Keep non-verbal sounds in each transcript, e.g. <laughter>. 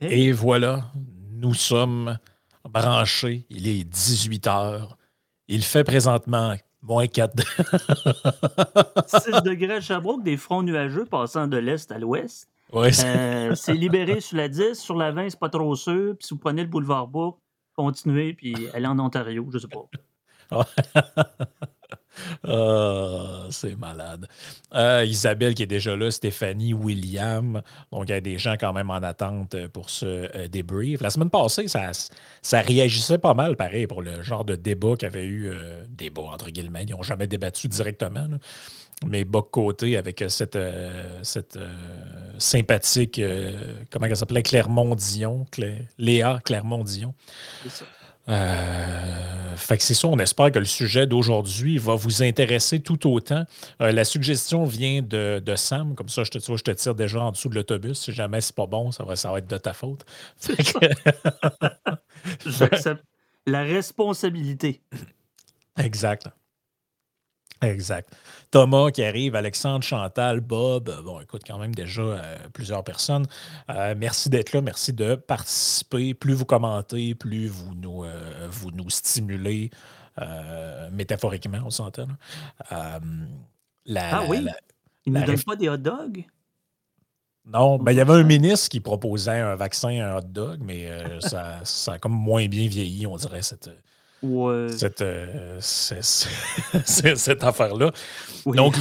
Et voilà, nous sommes branchés. Il est 18 heures. Il fait présentement moins 4 6 degrés à Sherbrooke, des fronts nuageux passant de l'est à l'ouest. Ouais, Euh, c'est libéré sur la 10, sur la 20, c'est pas trop sûr. Puis si vous prenez le boulevard Bourg, continuez, puis allez en Ontario, je sais pas. <laughs> Ah, c'est malade. Euh, Isabelle qui est déjà là, Stéphanie, William. Donc, il y a des gens quand même en attente pour ce euh, débrief. La semaine passée, ça, ça réagissait pas mal, pareil, pour le genre de débat qu'il y avait eu. euh, débat, entre guillemets. Ils n'ont jamais débattu directement. Mais bas côté avec euh, cette, euh, euh, sympathique, euh, comment elle s'appelait, Clermont-Dion, Léa Clermont-Dion. Euh, fait que c'est ça, on espère que le sujet d'aujourd'hui va vous intéresser tout autant. Euh, la suggestion vient de, de Sam, comme ça je te, vois, je te tire déjà en dessous de l'autobus. Si jamais c'est pas bon, ça va, ça va être de ta faute. <laughs> <laughs> J'accepte la responsabilité. exact. Exact. Thomas qui arrive, Alexandre, Chantal, Bob. euh, Bon, écoute, quand même déjà euh, plusieurs personnes. Euh, merci d'être là, merci de participer. Plus vous commentez, plus vous nous, euh, vous nous stimulez, métaphoriquement, on s'entend. la- Ah oui? la- Ils ne nous donnent pas des hot dogs? non, ben, il y avait un ministre qui proposait un vaccin, un hot dog, mais ça, ça a comme moins bien vieilli, on dirait, cette, Ouais. cette, euh, <laughs> cette affaire-là. Donc,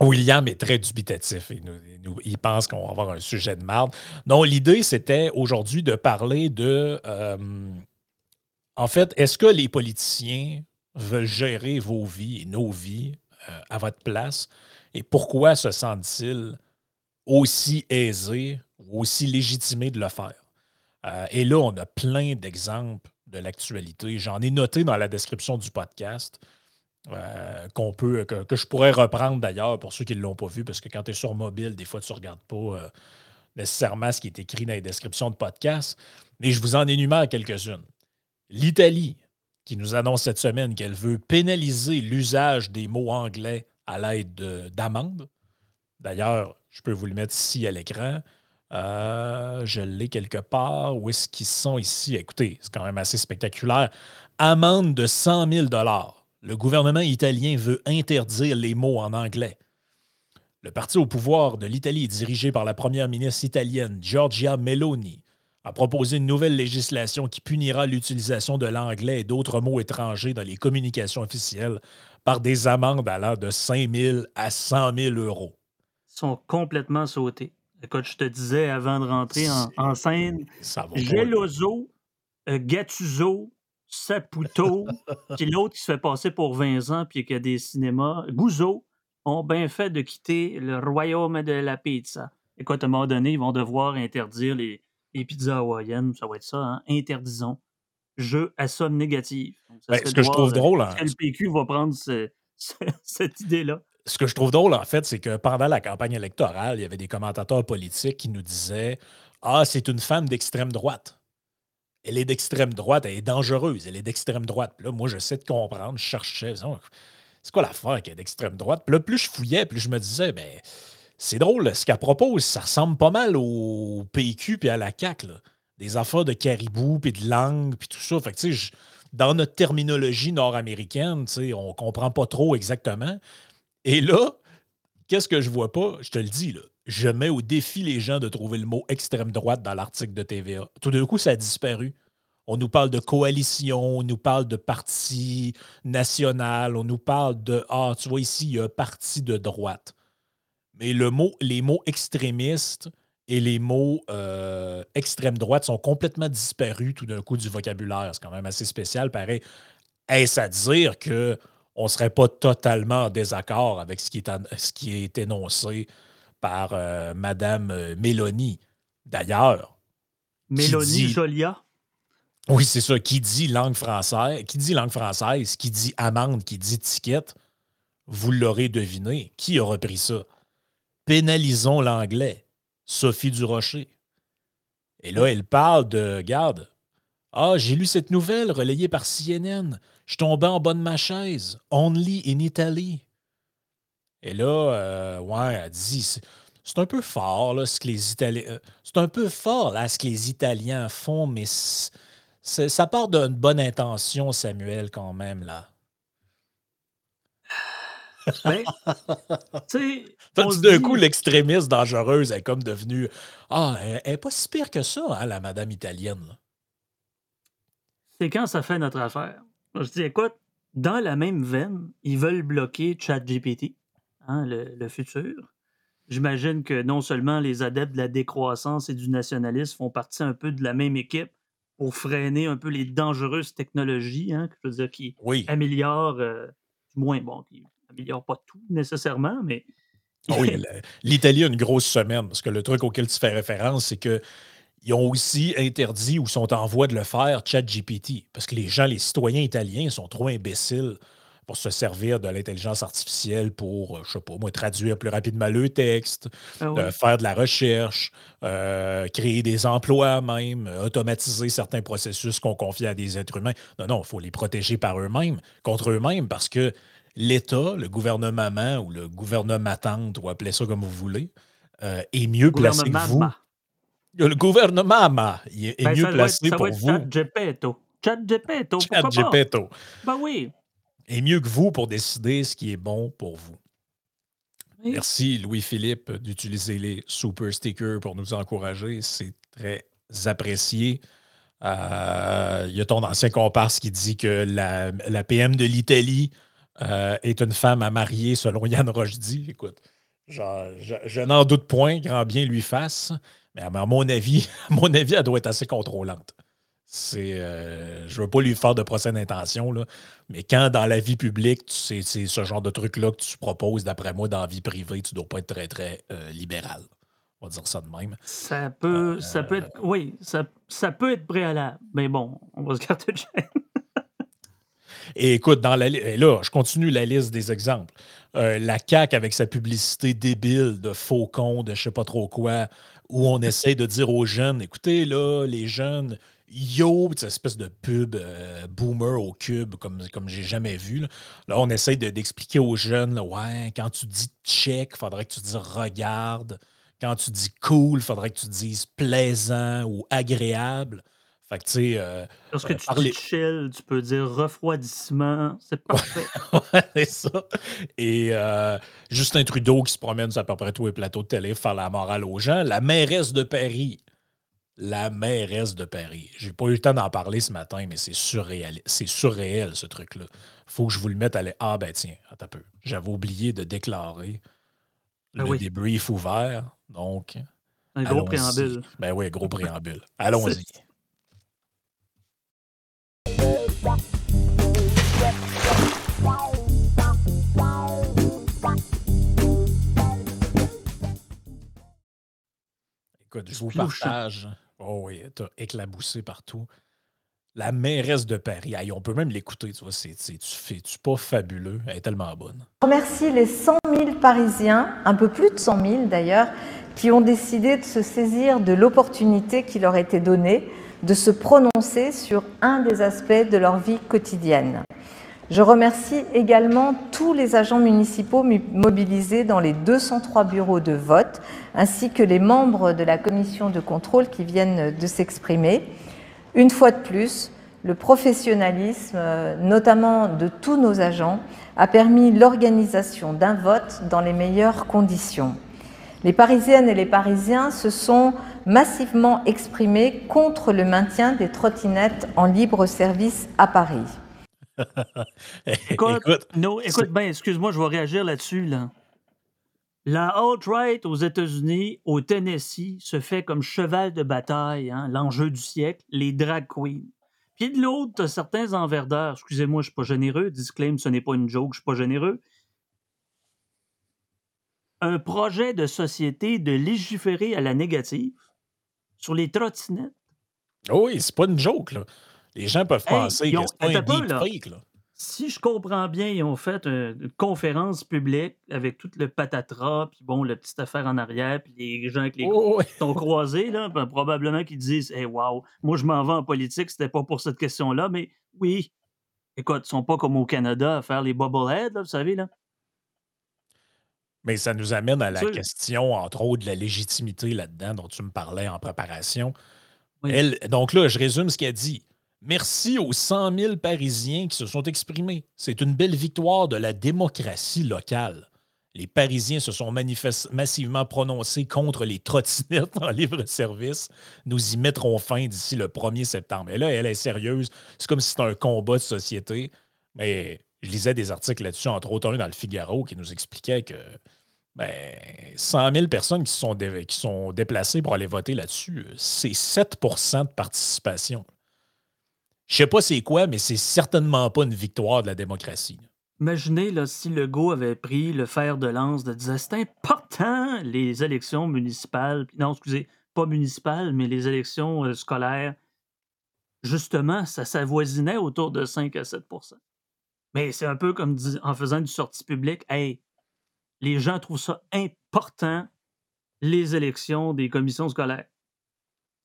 William est très dubitatif. Il, il nous- il pense qu'on va avoir un sujet de marde. Non, l'idée, c'était aujourd'hui de parler de. euh, en fait, est-ce que les politiciens veulent gérer vos vies et nos vies euh, à votre place? Et pourquoi se sentent-ils aussi aisés ou aussi légitimés de le faire? Euh, et là, on a plein d'exemples de l'actualité. J'en ai noté dans la description du podcast euh, qu'on peut, que, je pourrais reprendre d'ailleurs pour ceux qui ne l'ont pas vu, parce que quand tu es sur mobile, des fois, tu ne regardes pas euh, nécessairement ce qui est écrit dans les descriptions de podcast. Mais je vous en énumère quelques-unes. L'Italie, qui nous annonce cette semaine qu'elle veut pénaliser l'usage des mots anglais à l'aide de- d'amendes. D'ailleurs, je peux vous le mettre ici à l'écran. Euh, je l'ai quelque part. Où est-ce qu'ils sont ici? Écoutez, c'est quand même assez spectaculaire. Amende de 100 000 Le gouvernement italien veut interdire les mots en anglais. Le parti au pouvoir de l'Italie, dirigé par la première ministre italienne Giorgia Meloni, a proposé une nouvelle législation qui punira l'utilisation de l'anglais et d'autres mots étrangers dans les communications officielles par des amendes allant de 5 000 à 100 000 euros. Ils sont complètement sautés. Écoute, je te disais avant de rentrer en, en scène. Geloso, euh, Gattuso, Saputo, <laughs> puis l'autre qui se fait passer pour 20 ans puis qui a des cinémas, Gouzeau, ont bien fait de quitter le royaume de la pizza. Écoute, à un moment donné, ils vont devoir interdire les, les pizzas hawaïennes, ça va être ça, hein? interdisons. Jeu à somme négative. Donc, ça Ben, ce que je trouve euh, drôle, hein, le PQ va prendre ce- ce- <laughs> cette idée-là? Ce que je trouve drôle, en fait, c'est que pendant la campagne électorale, il y avait des commentateurs politiques qui nous disaient Ah, c'est une femme d'extrême droite. Elle est d'extrême droite, elle est dangereuse, elle est d'extrême droite. Puis là, moi, j'essaie de comprendre, je cherchais, c'est quoi l'affaire qui est d'extrême droite? Puis là, plus je fouillais, plus je me disais, ben, c'est drôle, ce qu'elle propose, ça ressemble pas mal au PQ puis à la CAQ. là. Des affaires de caribou, puis de langue, puis tout ça. Fait que, tu sais, dans notre terminologie nord-américaine, on comprend pas trop exactement. Et là, qu'est-ce que je vois pas? Je te le dis. Je mets au défi les gens de trouver le mot extrême droite dans l'article de TVA. Tout d'un coup, ça a disparu. On nous parle de coalition, on nous parle de parti national, on nous parle de Ah, tu vois ici, il y a un parti de droite. Mais les mots extrémistes et les mots euh, extrême droite sont complètement disparus tout d'un coup du vocabulaire. C'est quand même assez spécial. Pareil, est-ce à dire que on ne serait pas totalement en désaccord avec ce qui est, an- ce qui est énoncé par euh, Madame euh, Mélanie. D'ailleurs, Mélanie dit- Jolia? oui, c'est ça, qui dit langue française, qui dit langue française, qui dit amende, qui dit ticket, vous l'aurez deviné. Qui a repris ça? Pénalisons l'anglais. Sophie Durocher. Et là, elle parle de, garde, ah, j'ai lu cette nouvelle relayée par CNN. Je tombais en bas de ma chaise. Only in Italy. Et là, euh, ouais, elle dit, c'est- un peu fort, là, ce que les Italiens. Euh, c'est un peu fort, là, ce que les Italiens font, mais ça part d'une bonne intention, Samuel, quand même, là. Ben, <laughs> d'un coup, l'extrémiste dangereuse est comme devenue Ah, elle n'est pas si pire que ça, hein, la madame italienne. C'est quand ça fait notre affaire. Je dis, écoute, dans la même veine, ils veulent bloquer ChatGPT, hein, le, futur. J'imagine que non seulement les adeptes de la décroissance et du nationalisme font partie un peu de la même équipe pour freiner un peu les dangereuses technologies, hein, je veux dire, qui améliorent, euh, du moins, bon, qui améliorent pas tout nécessairement, mais. Ah oui, l'Italie a une grosse semaine, parce que le truc auquel tu fais référence, c'est que ils ont aussi interdit ou sont en voie de le faire ChatGPT, parce que les gens, les citoyens italiens sont trop imbéciles pour se servir de l'intelligence artificielle pour, euh, je sais pas moi, traduire plus rapidement le texte, ah euh, faire de la recherche, euh, créer des emplois même, automatiser certains processus qu'on confie à des êtres humains. Non, non, il faut les protéger par eux-mêmes, contre eux-mêmes, parce que l'État, le gouvernement ou le gouvernement tente, ou appelez ça comme vous voulez, est mieux placé que vous. Le gouvernement est, ben, mieux placé pour vous. Chat Gepetto. Chat Gepetto. Chat Gepetto. Ben oui est mieux que vous pour décider ce qui est bon pour vous. Merci Louis-Philippe d'utiliser les super stickers pour nous encourager. C'est très apprécié. Euh, il y a ton ancien comparse qui dit que la, PM de l'Italie euh, est une femme à marier selon Yann Rochdy. Écoute, je, n'en doute point, grand bien lui fasse. Mais à mon avis, <laughs> à mon avis, elle doit être assez contrôlante. C'est, euh, je veux pas lui faire de procès d'intention, là, mais quand dans la vie publique, c'est, ce genre de truc-là que tu proposes, d'après moi, dans la vie privée, tu dois pas être très, très euh, libéral. On va dire ça de même. Ça peut, ça peut être, euh, oui, ça, ça, peut être préalable, mais bon, on va se garder de chaîne. <laughs> Et écoute, dans la, là, je continue la liste des exemples. la CAQ avec sa publicité débile de faux cons, de je sais pas trop quoi, où on essaie de dire aux jeunes, écoutez, là, les jeunes, Yo, cette espèce de pub euh, boomer au cube, comme, comme j'ai jamais vu. Là, on essaie d'expliquer aux jeunes, ouais, quand tu dis check, faudrait que tu dises regarde. Quand tu dis cool, faudrait que tu dises plaisant ou agréable. Fait que, tu sais. Euh, Lorsque euh, tu dis chill, tu peux dire refroidissement. C'est parfait. <laughs> c'est ça. Et Justin Trudeau qui se promène sur à peu près tous les plateaux de télé, faire la morale aux gens. La mairesse de Paris la mairesse de Paris. J'ai pas eu le temps d'en parler ce matin, mais c'est surréel, c'est surréel ce truc-là. Faut que je vous le mette à l'air. Ah ben tiens, attends un peu. J'avais oublié de déclarer ah le débrief ouvert. Donc. Un gros préambule. Ben oui, gros préambule. <laughs> Allons-y. Écoute, je vous partage Oh oui, t'as éclaboussé partout. La mairesse de Paris, on peut même l'écouter, tu vois, c'est, tu fais, tu pas fabuleux, elle est tellement bonne. Je remercie les 100 000 Parisiens, un peu plus de 100 000 d'ailleurs, qui ont décidé de se saisir de l'opportunité qui leur était donnée de se prononcer sur un des aspects de leur vie quotidienne. Je remercie également tous les agents municipaux mobilisés dans les 203 bureaux de vote, ainsi que les membres de la commission de contrôle qui viennent de s'exprimer. Une fois de plus, le professionnalisme, notamment de tous nos agents, a permis l'organisation d'un vote dans les meilleures conditions. Les Parisiennes et les Parisiens se sont massivement exprimés contre le maintien des trottinettes en libre service à Paris. <laughs> écoute, écoute, ben, excuse-moi, je vais réagir là-dessus. Là. La alt-right aux États-Unis, au Tennessee, se fait comme cheval de bataille, hein, l'enjeu du siècle, les drag queens. Puis de l'autre, tu certains enverdeurs. Excusez-moi, je ne suis pas généreux. Disclaim, ce n'est pas une joke, je ne suis pas généreux. Un projet de société de légiférer à la négative sur les trottinettes. Oh oui, c'est pas une joke, là. Les gens peuvent penser que c'est pas un. Là. Si je comprends bien, ils ont fait une conférence publique avec tout le patatras, puis bon, la petite affaire en arrière, puis les gens qui les oh, <laughs> croisés, là, ben, probablement qu'ils disent Hey, wow, moi je m'en vais en politique, c'était pas pour cette question-là, mais oui, écoute, ils sont pas comme au Canada à faire les bobbleheads, là, vous savez, là. Mais ça nous amène à la question, entre autres, de la légitimité là-dedans dont tu me parlais en préparation. Elle, donc là, je résume ce qu'elle dit. Merci aux 100 000 Parisiens qui se sont exprimés. C'est une belle victoire de la démocratie locale. Les Parisiens se sont massivement prononcés contre les trottinettes en libre-service. Nous y mettrons fin d'ici le 1er septembre. Et là, elle est sérieuse. C'est comme si c'était un combat de société. Mais je lisais des articles là-dessus, entre autres un dans le Figaro, qui nous expliquait que ben, 100 000 personnes qui sont, qui sont déplacées pour aller voter là-dessus, c'est 7% de participation. Je sais pas c'est quoi, mais c'est certainement pas une victoire de la démocratie. Imaginez là, si Legault avait pris le fer de lance de dire c'est important les élections municipales, non, excusez, pas municipales, mais les élections euh, scolaires. Justement, ça s'avoisinait autour de 5 à 7% Mais c'est un peu comme en faisant du sortie publique. Hey, les gens trouvent ça important, les élections des commissions scolaires.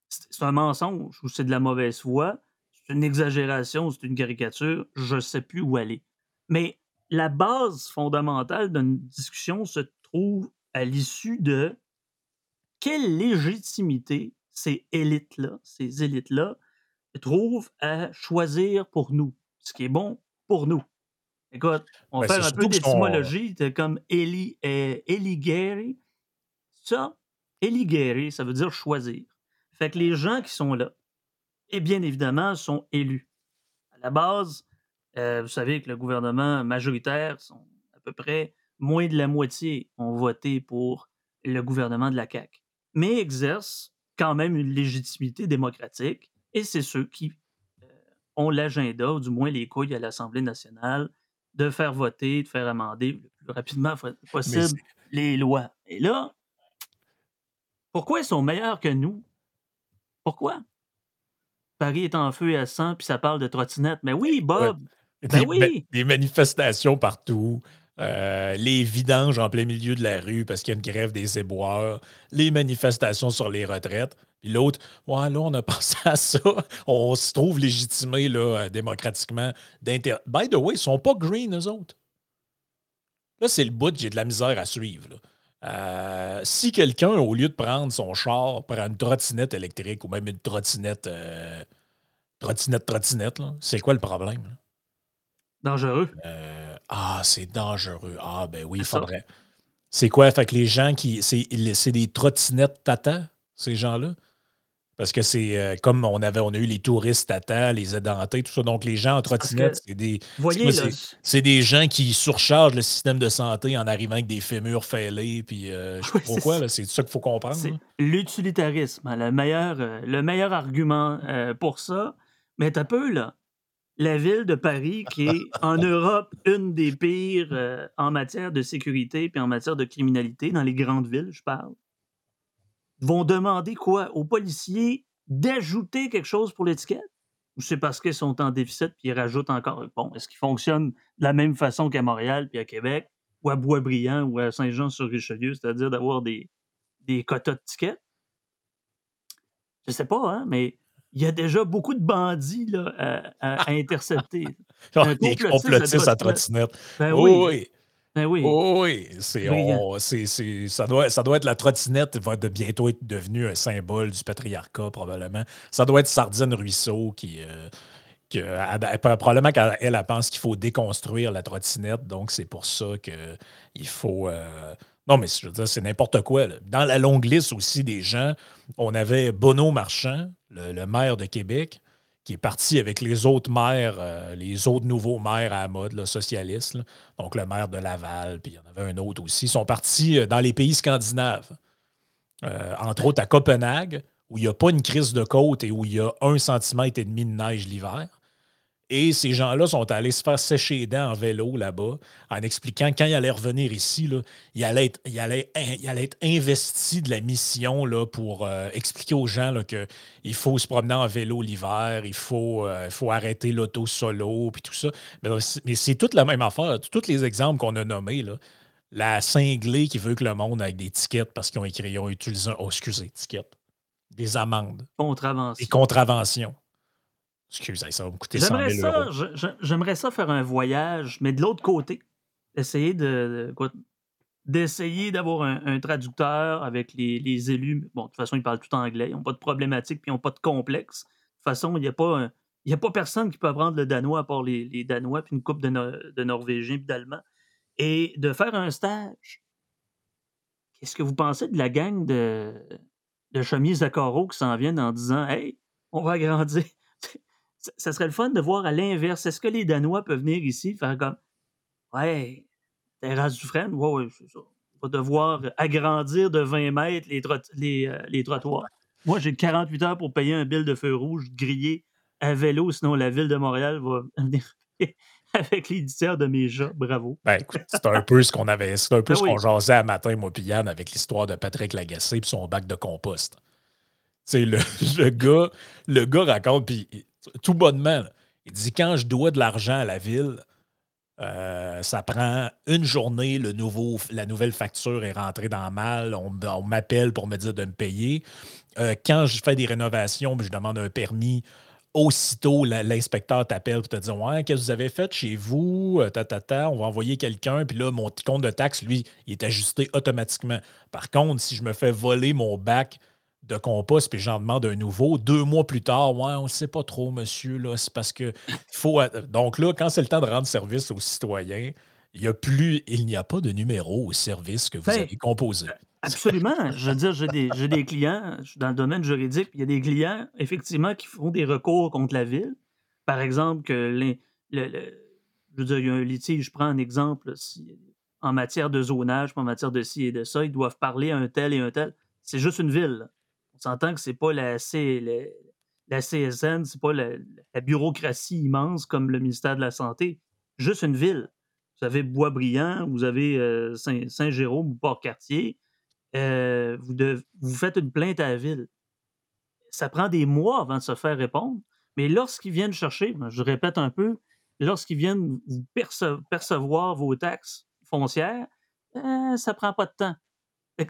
C'est un mensonge ou c'est de la mauvaise foi une exagération, c'est une caricature, je ne sais plus où aller. Mais la base fondamentale d'une discussion se trouve à l'issue de quelle légitimité ces élites-là, ces élites-là, trouvent à choisir pour nous, ce qui est bon pour nous. Écoute, on va ben, faire un peu d'étymologie, comme Eli, euh, Ça, Eligere, ça veut dire choisir. Fait que les gens qui sont là, et bien évidemment, sont élus. À la base, euh, vous savez que le gouvernement majoritaire, sont à peu près moins de la moitié ont voté pour le gouvernement de la CAQ, mais exercent quand même une légitimité démocratique, et c'est ceux qui euh, ont l'agenda, ou du moins les couilles à l'Assemblée nationale, de faire voter, de faire amender le plus rapidement possible les lois. Et là, pourquoi ils sont meilleurs que nous? Pourquoi? Paris est en feu et à sang, puis ça parle de trottinette. Mais oui, Bob! Ben des, oui! des manifestations partout. Euh, les vidanges en plein milieu de la rue parce qu'il y a une grève des éboueurs, les manifestations sur les retraites. Puis l'autre, ouais, là, on a <laughs> pensé à ça. On se trouve légitimé là, euh, démocratiquement. By the way, ils sont pas green, eux autres. Là, c'est le bout j'ai de la misère à suivre. Euh, si quelqu'un, au lieu de prendre son char, prend une trottinette électrique ou même une trottinette, euh, trottinette, trottinette, c'est quoi le problème? Dangereux. Euh, ah, c'est dangereux. Ah, ben oui, il faudrait. C'est quoi? Fait que les gens qui. C'est des trottinettes tata, ces gens-là? Parce que c'est euh, comme on avait, on a eu les touristes à les édentés, tout ça. Donc, les gens en trottinette, c'est des. c'est des gens qui surchargent le système de santé en arrivant avec des fémurs fêlés. Puis, euh, je sais <laughs> pas pourquoi, c'est ça qu'il faut comprendre. C'est l'utilitarisme, hein, le, meilleur, euh, le meilleur argument pour ça. Mais un peu, là. La ville de Paris, qui est en <laughs> Europe une des pires en matière de sécurité puis en matière de criminalité, dans les grandes villes, je parle vont demander quoi? Aux policiers d'ajouter quelque chose pour l'étiquette? Ou c'est parce qu'ils sont en déficit puis ils rajoutent encore? Bon, est-ce qu'ils fonctionnent de la même façon qu'à Montréal puis à Québec ou à Boisbriand ou à Saint-Jean-sur-Richelieu, c'est-à-dire d'avoir des, des quotas de tickets? Je sais pas, hein, mais il y a déjà beaucoup de bandits là, à, <laughs> intercepter. des complotistes à trottinette. Ben oui. oui. Ben oui. oui, c'est, ça, doit, ça doit être la trottinette va de bientôt être devenue un symbole du patriarcat, probablement. Ça doit être Sardine Ruisseau qui. Euh, probablement qu'elle elle, pense qu'il faut déconstruire la trottinette, donc c'est pour ça qu'il faut. Euh, non, mais je veux dire, c'est n'importe quoi. Dans la longue liste aussi des gens, on avait Bono Marchand, le maire de Québec, qui est parti avec les autres maires, euh, les autres nouveaux maires à mode, socialistes. Donc le maire de Laval, puis il y en avait un autre aussi. Sont partis euh, dans les pays scandinaves. Euh, entre autres à Copenhague, où il n'y a pas une crise de côte et où il y a un centimètre et demi de neige l'hiver. Et ces gens-là sont allés se faire sécher les dents en vélo là-bas, en expliquant quand ils allaient revenir ici, là, ils, allaient être, ils, allaient, être investis de la mission là, pour euh, expliquer aux gens qu'il faut se promener en vélo l'hiver, il faut, euh, faut arrêter l'auto solo, puis tout ça. Mais, c'est toute la même affaire. Tous les exemples qu'on a nommés, là, la cinglée qui veut que le monde ait des étiquettes parce qu'ils ont écrit, ils ont utilisé, oh, excusez, étiquettes, des amendes. Contraventions. Des contraventions. Excusez, ça va me coûter 100 000 J'aimerais ça faire un voyage, mais de l'autre côté. Essayer de, d'essayer d'avoir un, traducteur avec les, élus. Bon, de toute façon, ils parlent tout anglais, ils n'ont pas de problématique, puis ils n'ont pas de complexe. De toute façon, il n'y a pas a pas personne qui peut apprendre le danois à part les, Danois, puis une couple de, de Norvégiens, puis d'Allemands. Et de faire un stage. Qu'est-ce que vous pensez de la gang de, de chemises à carreaux qui s'en viennent en disant Hey, on va agrandir? Ça serait le fun de voir à l'inverse. Est-ce que les Danois peuvent venir ici faire comme Ouais, terrasse du frein, ouais, ouais, c'est ça. On va devoir agrandir de 20 mètres les, euh, les, trottoirs. Moi, j'ai 48 heures pour payer un bill de feu rouge grillé à vélo, sinon la ville de Montréal va <laughs> venir avec l'éditeur de mes jeux. Bravo. Ben, écoute, c'est un peu ce qu'on avait, c'est un peu ben ce qu'on jasait à matin, moi, puis Yann, avec l'histoire de Patrick Lagacé et son bac de compost. Tu sais, le, <laughs> le, gars, le gars raconte, puis tout bonnement, il dit quand je dois de l'argent à la ville, euh, ça prend une journée, le nouveau, la nouvelle facture est rentrée dans mal, on, m'appelle pour me dire de me payer. Euh, quand je fais des rénovations, je demande un permis, aussitôt l'inspecteur t'appelle pour te dire Ouais, qu'est-ce que vous avez fait chez vous? Euh, on va envoyer quelqu'un, puis là, mon compte de taxe, lui, il est ajusté automatiquement. Par contre, si je me fais voler mon bac de compost, puis j'en demande un nouveau. Deux mois plus tard, ouais, on ne sait pas trop, monsieur, là, c'est parce que faut. Donc là, quand c'est le temps de rendre service aux citoyens, il n'y a plus, il n'y a pas de numéro au service que vous ben, avez composé. Absolument. Je veux dire, j'ai des, des, clients, je suis dans le domaine juridique, il y a des clients, effectivement, qui font des recours contre la ville. Par exemple, que le, je veux dire, il y a un litige, je prends un exemple, en matière de zonage, en matière de ci et de ça, ils doivent parler à un tel et un tel. C'est juste une ville. On s'entend que c'est pas la, C, la CSN, c'est pas la, bureaucratie immense comme le ministère de la Santé. Juste une ville. Vous avez Boisbriand, vous avez euh, Saint-Jérôme ou Port-Cartier. Euh, vous, faites une plainte à la ville. Ça prend des mois avant de se faire répondre. Mais lorsqu'ils viennent chercher, je répète un peu, lorsqu'ils viennent percevoir vos taxes foncières, euh, ça prend pas de temps.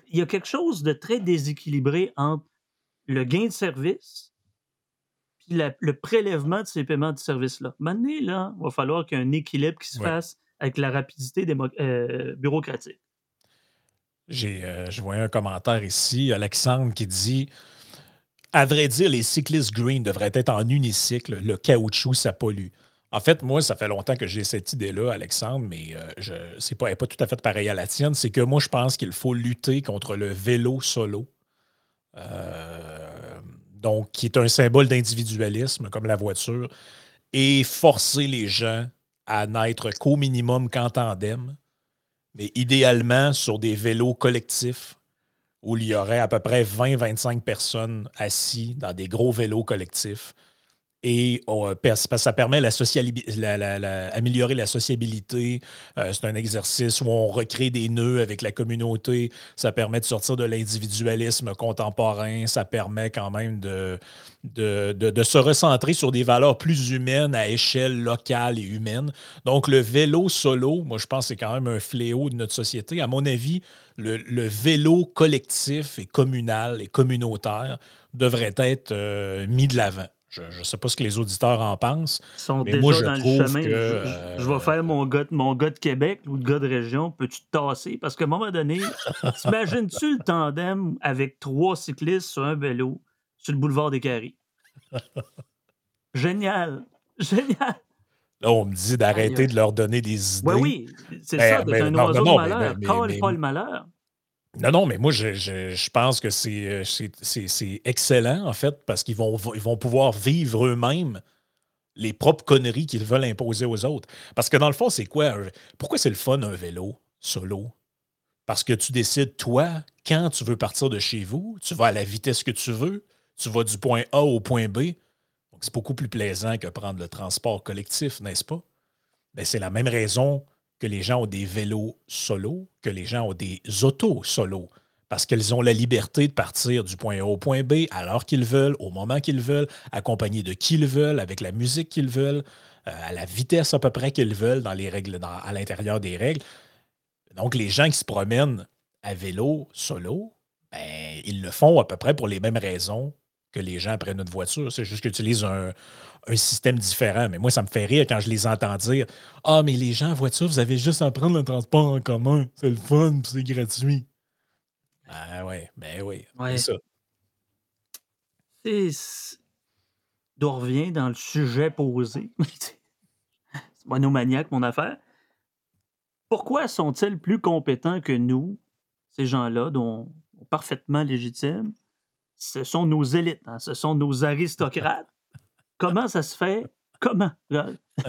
Il y a quelque chose de très déséquilibré entre le gain de service, puis le prélèvement de ces paiements de service-là. Maintenant, là, il va falloir qu'il y ait un équilibre qui se fasse avec la rapidité euh, bureaucratique. J'ai, euh, je voyais un commentaire ici, Alexandre, qui dit À vrai dire, les cyclistes green devraient être en unicycle. Le caoutchouc, ça pollue. En fait, moi, ça fait longtemps que j'ai cette idée-là, Alexandre, mais euh, je, c'est pas, pas tout à fait pareil à la tienne. C'est que moi, je pense qu'il faut lutter contre le vélo solo. Euh, donc, qui est un symbole d'individualisme, comme la voiture, et forcer les gens à n'être qu'au minimum qu'en tandem, mais idéalement sur des vélos collectifs où il y aurait à peu près 20-25 personnes assis dans des gros vélos collectifs et oh, ça permet la, la, améliorer la sociabilité. Euh, c'est un exercice où on recrée des nœuds avec la communauté. Ça permet de sortir de l'individualisme contemporain. Ça permet quand même de, de, de, se recentrer sur des valeurs plus humaines à échelle locale et humaine. Donc, le vélo solo, moi, je pense que c'est quand même un fléau de notre société. À mon avis, le, le vélo collectif et communal et communautaire devrait être euh, mis de l'avant. Je ne sais pas ce que les auditeurs en pensent. Ils sont mais déjà moi, je dans trouve le chemin. Que, je, vais faire mon gars, mon gars de Québec ou le gars de région. Peux-tu te tasser? Parce qu'à un moment donné, <laughs> t'imagines-tu le tandem avec trois cyclistes sur un vélo sur le boulevard des Caries? <laughs> Génial! Génial! Là, on me dit d'arrêter de leur donner des idées. Oui, oui, c'est ça, d'être un oiseau de malheur. Mais, pas le malheur. Non, non, mais moi, je, pense que c'est excellent, en fait, parce qu'ils vont, pouvoir vivre eux-mêmes les propres conneries qu'ils veulent imposer aux autres. Parce que dans le fond, c'est quoi? Pourquoi c'est le fun un vélo solo? Parce que tu décides, toi, quand tu veux partir de chez vous, tu vas à la vitesse que tu veux, tu vas du point A au point B. Donc, c'est beaucoup plus plaisant que prendre le transport collectif, n'est-ce pas? Ben, c'est la même raison que les gens ont des vélos solo, que les gens ont des autos solo, parce qu'ils ont la liberté de partir du point A au point B à l'heure qu'ils veulent, au moment qu'ils veulent, accompagnés de qui ils veulent, avec la musique qu'ils veulent, euh, à la vitesse à peu près qu'ils veulent, dans les règles, à l'intérieur des règles. Donc, les gens qui se promènent à vélo solo, ben, ils le font à peu près pour les mêmes raisons que les gens prennent une voiture. C'est juste qu'ils utilisent un, système différent. Mais moi, ça me fait rire quand je les entends dire Ah, mais les gens en voiture, vous avez juste à prendre le transport en commun. C'est le fun, c'est gratuit. Ah ouais, ben oui. C'est ça. On revient dans le sujet posé. <laughs> c'est monomaniaque, mon affaire. Pourquoi sont-ils plus compétents que nous, ces gens-là, dont parfaitement légitimes? Ce sont nos élites, hein, ce sont nos aristocrates. <laughs> Comment ça se fait? Comment? <laughs>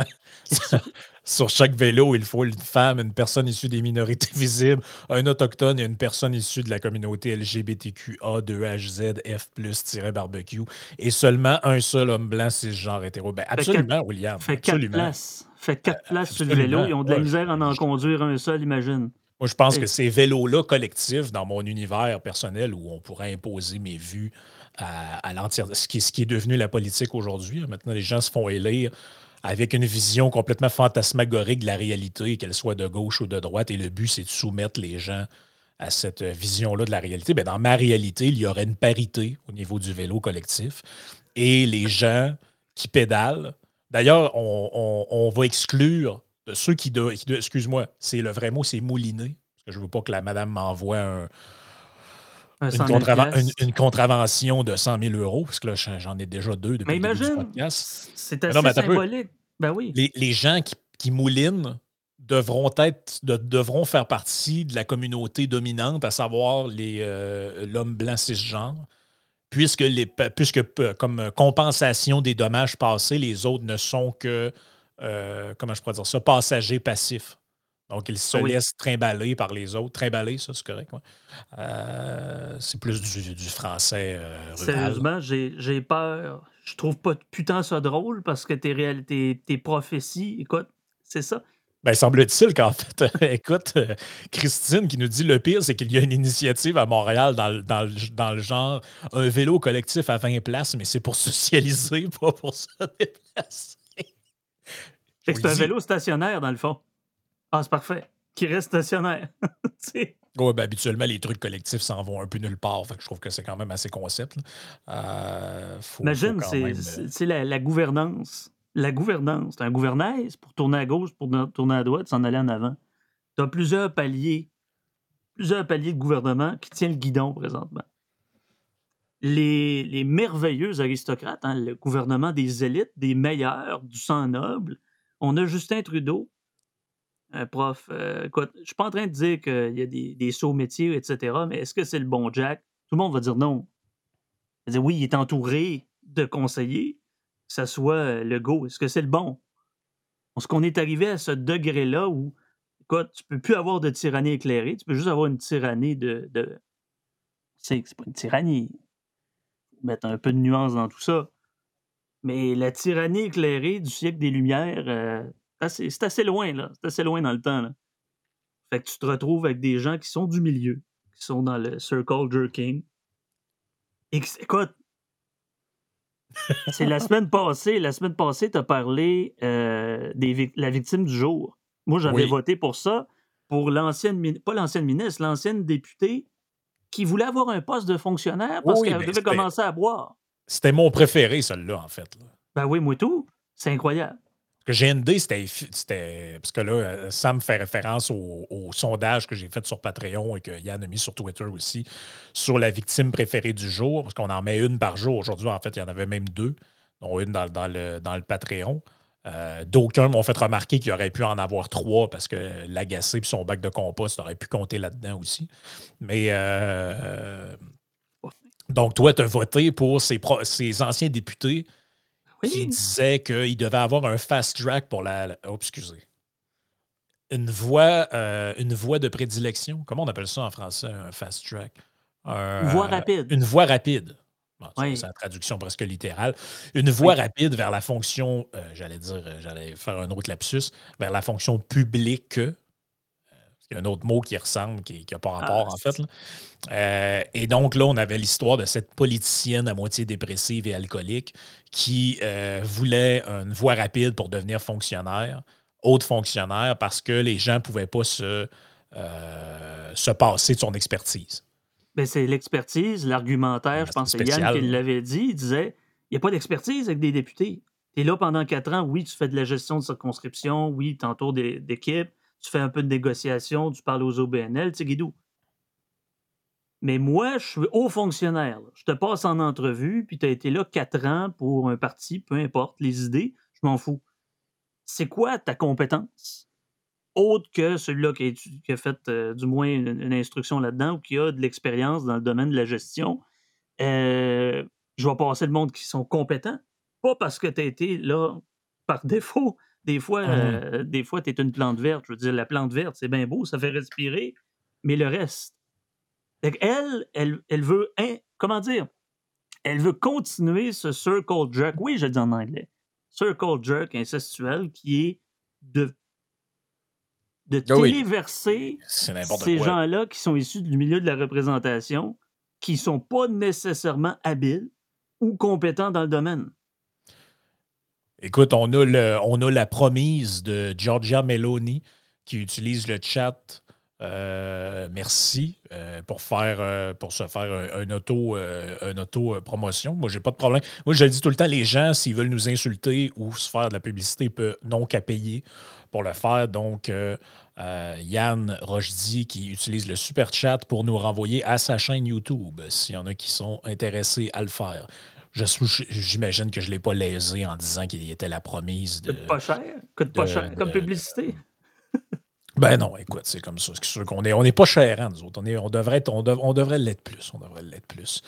Sur chaque vélo, il faut une femme, une personne issue des minorités <laughs> visibles, un autochtone et une personne issue de la communauté LGBTQA, 2HZ, F, barbecue, et seulement un seul homme blanc cisgenre hétéro. Ben, absolument, William. Fait quatre places. Fait quatre places sur le vélo. Ils ont de la misère à en conduire un seul, imagine. Moi, je pense que ces vélos-là collectifs, dans mon univers personnel, où on pourrait imposer mes vues à, l'entière, ce qui, ce qui est devenu la politique aujourd'hui. Maintenant, les gens se font élire avec une vision complètement fantasmagorique de la réalité, qu'elle soit de gauche ou de droite. Et le but, c'est de soumettre les gens à cette vision-là de la réalité. Bien, dans ma réalité, il y aurait une parité au niveau du vélo collectif. Et les gens qui pédalent, d'ailleurs, on, va exclure ceux qui, excuse-moi, c'est le vrai mot, c'est mouliner, parce que je ne veux pas que la madame m'envoie un, une, contravention de 100 000 euros, parce que là, j'en ai déjà deux depuis mais le début du podcast. C'est assez symbolique. Ben oui. Les, gens qui, moulinent devront être devront faire partie de la communauté dominante, à savoir euh, l'homme blanc cisgenre, puisque, les, puisque comme compensation des dommages passés, les autres ne sont que euh, comment je pourrais dire ça, passagers passifs. Donc, ils se laissent trimballer par les autres. Trimballer, ça, c'est correct. Euh, c'est plus du, français euh, Sérieusement, j'ai peur. Je trouve pas putain ça drôle parce que tes, tes, prophéties, écoute, c'est ça. Ben, semble-t-il qu'en fait, <laughs> écoute, Christine qui nous dit le pire, c'est qu'il y a une initiative à Montréal dans, dans, le genre un vélo collectif à 20 places, mais c'est pour <laughs> socialiser, pas pour se déplacer. C'est un vélo stationnaire, dans le fond. Ah, c'est parfait. Qui reste stationnaire. <laughs> Oui, ben, habituellement, les trucs collectifs s'en vont un peu nulle part. je trouve que c'est quand même assez concept. Euh, Imagine, c'est la, gouvernance. La gouvernance. C'est un gouvernail pour tourner à gauche, pour tourner à droite, s'en aller en avant. Tu as plusieurs paliers, plusieurs paliers de gouvernement qui tiennent le guidon présentement. Les, les merveilleux aristocrates, hein, le gouvernement des élites, des meilleurs, du sang noble. On a Justin Trudeau, un prof. Euh, écoute, je suis pas en train de dire qu'il y a des, sauts métiers, etc., mais est-ce que c'est le bon Jack? Tout le monde va dire non. dire, oui, il est entouré de conseillers, que ce soit euh, le go. Est-ce que c'est le bon? Est-ce qu'on est arrivé à ce degré-là où, écoute, tu peux plus avoir de tyrannie éclairée, tu peux juste avoir une tyrannie de. de... C'est pas une tyrannie. Mettre un peu de nuance dans tout ça. Mais la tyrannie éclairée du siècle des Lumières, euh, c'est assez loin, là. C'est assez loin dans le temps, là. Fait que tu te retrouves avec des gens qui sont du milieu, qui sont dans le circle jerking. Et écoute, c'est la <laughs> semaine passée. La semaine passée, tu as parlé euh, de la victime du jour. Moi, j'avais voté pour ça, pour l'ancienne, pas l'ancienne ministre, l'ancienne députée qui voulait avoir un poste de fonctionnaire parce qu'elle devait commencer à boire. C'était mon préféré, celle-là, en fait. Ben oui, moi tout. C'est incroyable que GND, c'était. Parce que là, Sam fait référence au, sondage que j'ai fait sur Patreon et que Yann a mis sur Twitter aussi sur la victime préférée du jour, parce qu'on en met une par jour. Aujourd'hui, en fait, il y en avait même deux, dont une dans, le, dans le, Patreon. Euh, d'aucuns m'ont fait remarquer qu'il aurait pu en avoir trois parce que l'agacé et son bac de compost aurait pu compter là-dedans aussi. Mais euh, donc, toi, tu as voté pour ces, ces anciens députés qui disait qu'il devait avoir un fast track pour la. Oh, excusez. Une voie, euh, une voie de prédilection. Comment on appelle ça en français, un fast track? une voie rapide. Une voie rapide. C'est la traduction presque littérale. Une voie rapide vers la fonction, euh, j'allais dire, euh, j'allais faire un autre lapsus, vers la fonction publique il y a un autre mot qui ressemble, qui n'a pas rapport, ah, en fait. Euh, et donc, là, on avait l'histoire de cette politicienne à moitié dépressive et alcoolique qui euh, voulait une voie rapide pour devenir fonctionnaire, haute fonctionnaire, parce que les gens ne pouvaient pas se, euh, se passer de son expertise. Ben, c'est l'expertise, l'argumentaire. Je pense que c'est Yann qui l'avait dit. Il disait il n'y a pas d'expertise avec des députés. Tu es là pendant quatre ans. Oui, tu fais de la gestion de circonscription. Oui, tu entoures d'équipes. Tu fais un peu de négociation. Tu parles aux OBNL. Tu sais, Guidou. Mais moi, je suis haut fonctionnaire. Je te passe en entrevue, puis tu as été là quatre ans pour un parti, peu importe, les idées, je m'en fous. C'est quoi ta compétence? Autre que celui-là qui, a fait euh, du moins une, instruction là-dedans ou qui a de l'expérience dans le domaine de la gestion? Euh, je vais passer le monde qui sont compétents. Pas parce que tu as été là par défaut. Des fois, mmh euh, des fois, tu es une plante verte. Je veux dire, la plante verte, c'est bien beau, ça fait respirer, mais le reste, elle, elle, veut, comment dire, elle veut continuer ce circle jerk. Oui, je dis en anglais. Circle jerk incestuel qui est de, de ah téléverser ces gens-là qui sont issus du milieu de la représentation, qui ne sont pas nécessairement habiles ou compétents dans le domaine. Écoute, on a, le, on a la promise de Giorgia Meloni qui utilise le chat euh, merci euh, pour faire euh, pour se faire un, auto un auto promotion. Moi, j'ai pas de problème. Moi, je le dis tout le temps, les gens, s'ils veulent nous insulter ou se faire de la publicité, peuvent non qu'à payer pour le faire. Donc, Yann Rochdy qui utilise le super chat pour nous renvoyer à sa chaîne YouTube, s'il y en a qui sont intéressés à le faire. J'imagine que je ne l'ai pas lésé en disant qu'il était la promise de. Coûte pas cher. Coûte pas cher comme publicité. Ben non, écoute, c'est comme ça. C'est sûr qu'on est, on n'est pas cher, hein, nous autres. On, est, on devrait on, on devrait l'être plus. On devrait l'être plus.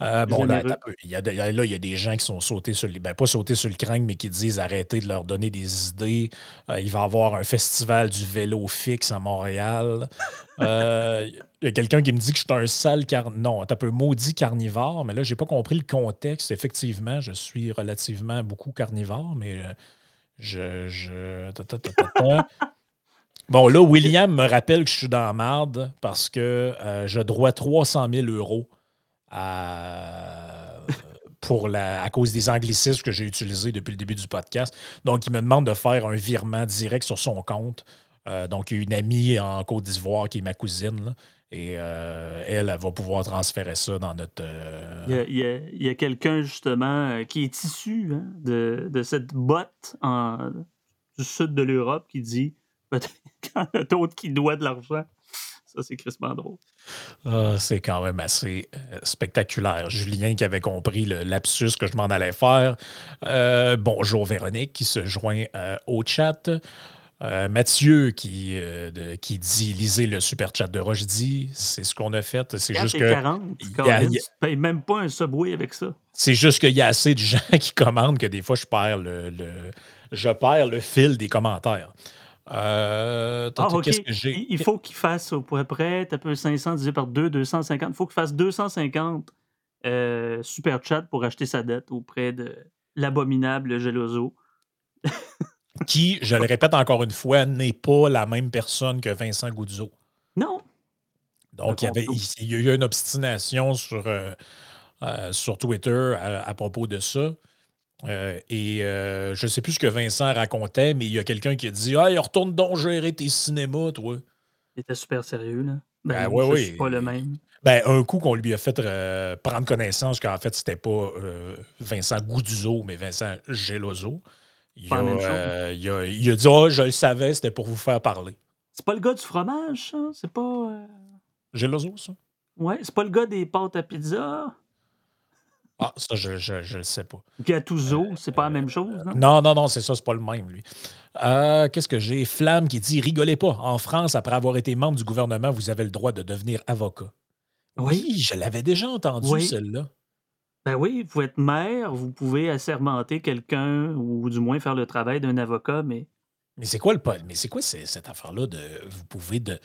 Euh, bon, là, il y a, là, il y a des gens qui sont sautés sur le. Ben, pas sautés sur le crâne, mais qui disent arrêtez de leur donner des idées. Euh, il va y avoir un festival du vélo fixe à Montréal. Euh, il y a quelqu'un qui me dit que je suis un sale car non, un peu maudit carnivore, mais là, je n'ai pas compris le contexte. Effectivement, je suis relativement beaucoup carnivore, mais je. je... <laughs> Bon, là, William me rappelle que je suis dans la marde parce que euh, je dois 300 000 euros à, cause des anglicismes que j'ai utilisés depuis le début du podcast. Donc, il me demande de faire un virement direct sur son compte. Euh, donc, il y a une amie en Côte d'Ivoire qui est ma cousine. et euh, elle, elle, va pouvoir transférer ça dans notre. Il y a, quelqu'un, justement, qui est issu hein, de, de, cette botte en, du sud de l'Europe qui dit Peut-être qu'il y en a d'autres qui doivent de l'argent. Ça, c'est crispement drôle. Ah, c'est quand même assez euh, spectaculaire. Julien qui avait compris le lapsus que je m'en allais faire. Euh, bonjour Véronique qui se joint euh, au chat. Mathieu qui, qui dit lisez le super chat de Roche dit c'est ce qu'on a fait. C'est juste que. 40, y même pas un subway avec ça. C'est juste qu'il y a assez de gens <laughs> qui commandent que des fois je perds le je perds le fil des commentaires. Euh, ah, Il faut qu'il fasse au peu près, peu 500 divisé par 2, 250. Il faut qu'il fasse 250 euh, super chat pour acheter sa dette auprès de l'abominable Geloso. <laughs> qui, je le répète encore une fois, n'est pas la même personne que Vincent Goudzo. Non. Donc, il y, avait, il, y a eu une obstination sur, euh, sur Twitter à, propos de ça. Euh, et euh, je ne sais plus ce que Vincent racontait, mais il y a quelqu'un qui a dit Hey, retourne donc gérer tes cinémas, toi. Il était super sérieux, là. Ben, ben oui, oui. pas le même. Ben, un coup qu'on lui a fait euh, prendre connaissance qu'en fait, c'était pas Vincent Gouduzo, mais Vincent Gelozo. Il, a, il, a, il a, dit oh, je le savais, c'était pour vous faire parler. C'est pas le gars du fromage, ça? C'est pas. Gelozo, ça? Ouais, c'est pas le gars des pâtes à pizza? Ah, ça, je ne le sais pas. Gattuso, euh, c'est pas la même chose, non? Non, non, non, c'est ça, c'est pas le même, lui. Euh, qu'est-ce que j'ai? Flamme qui dit Rigolez pas. En France, après avoir été membre du gouvernement, vous avez le droit de devenir avocat. Oui, je l'avais déjà entendu, celle-là. Ben oui, vous êtes maire, vous pouvez assermenter quelqu'un ou du moins faire le travail d'un avocat, mais. Mais c'est quoi le Mais c'est quoi cette affaire-là de vous pouvez de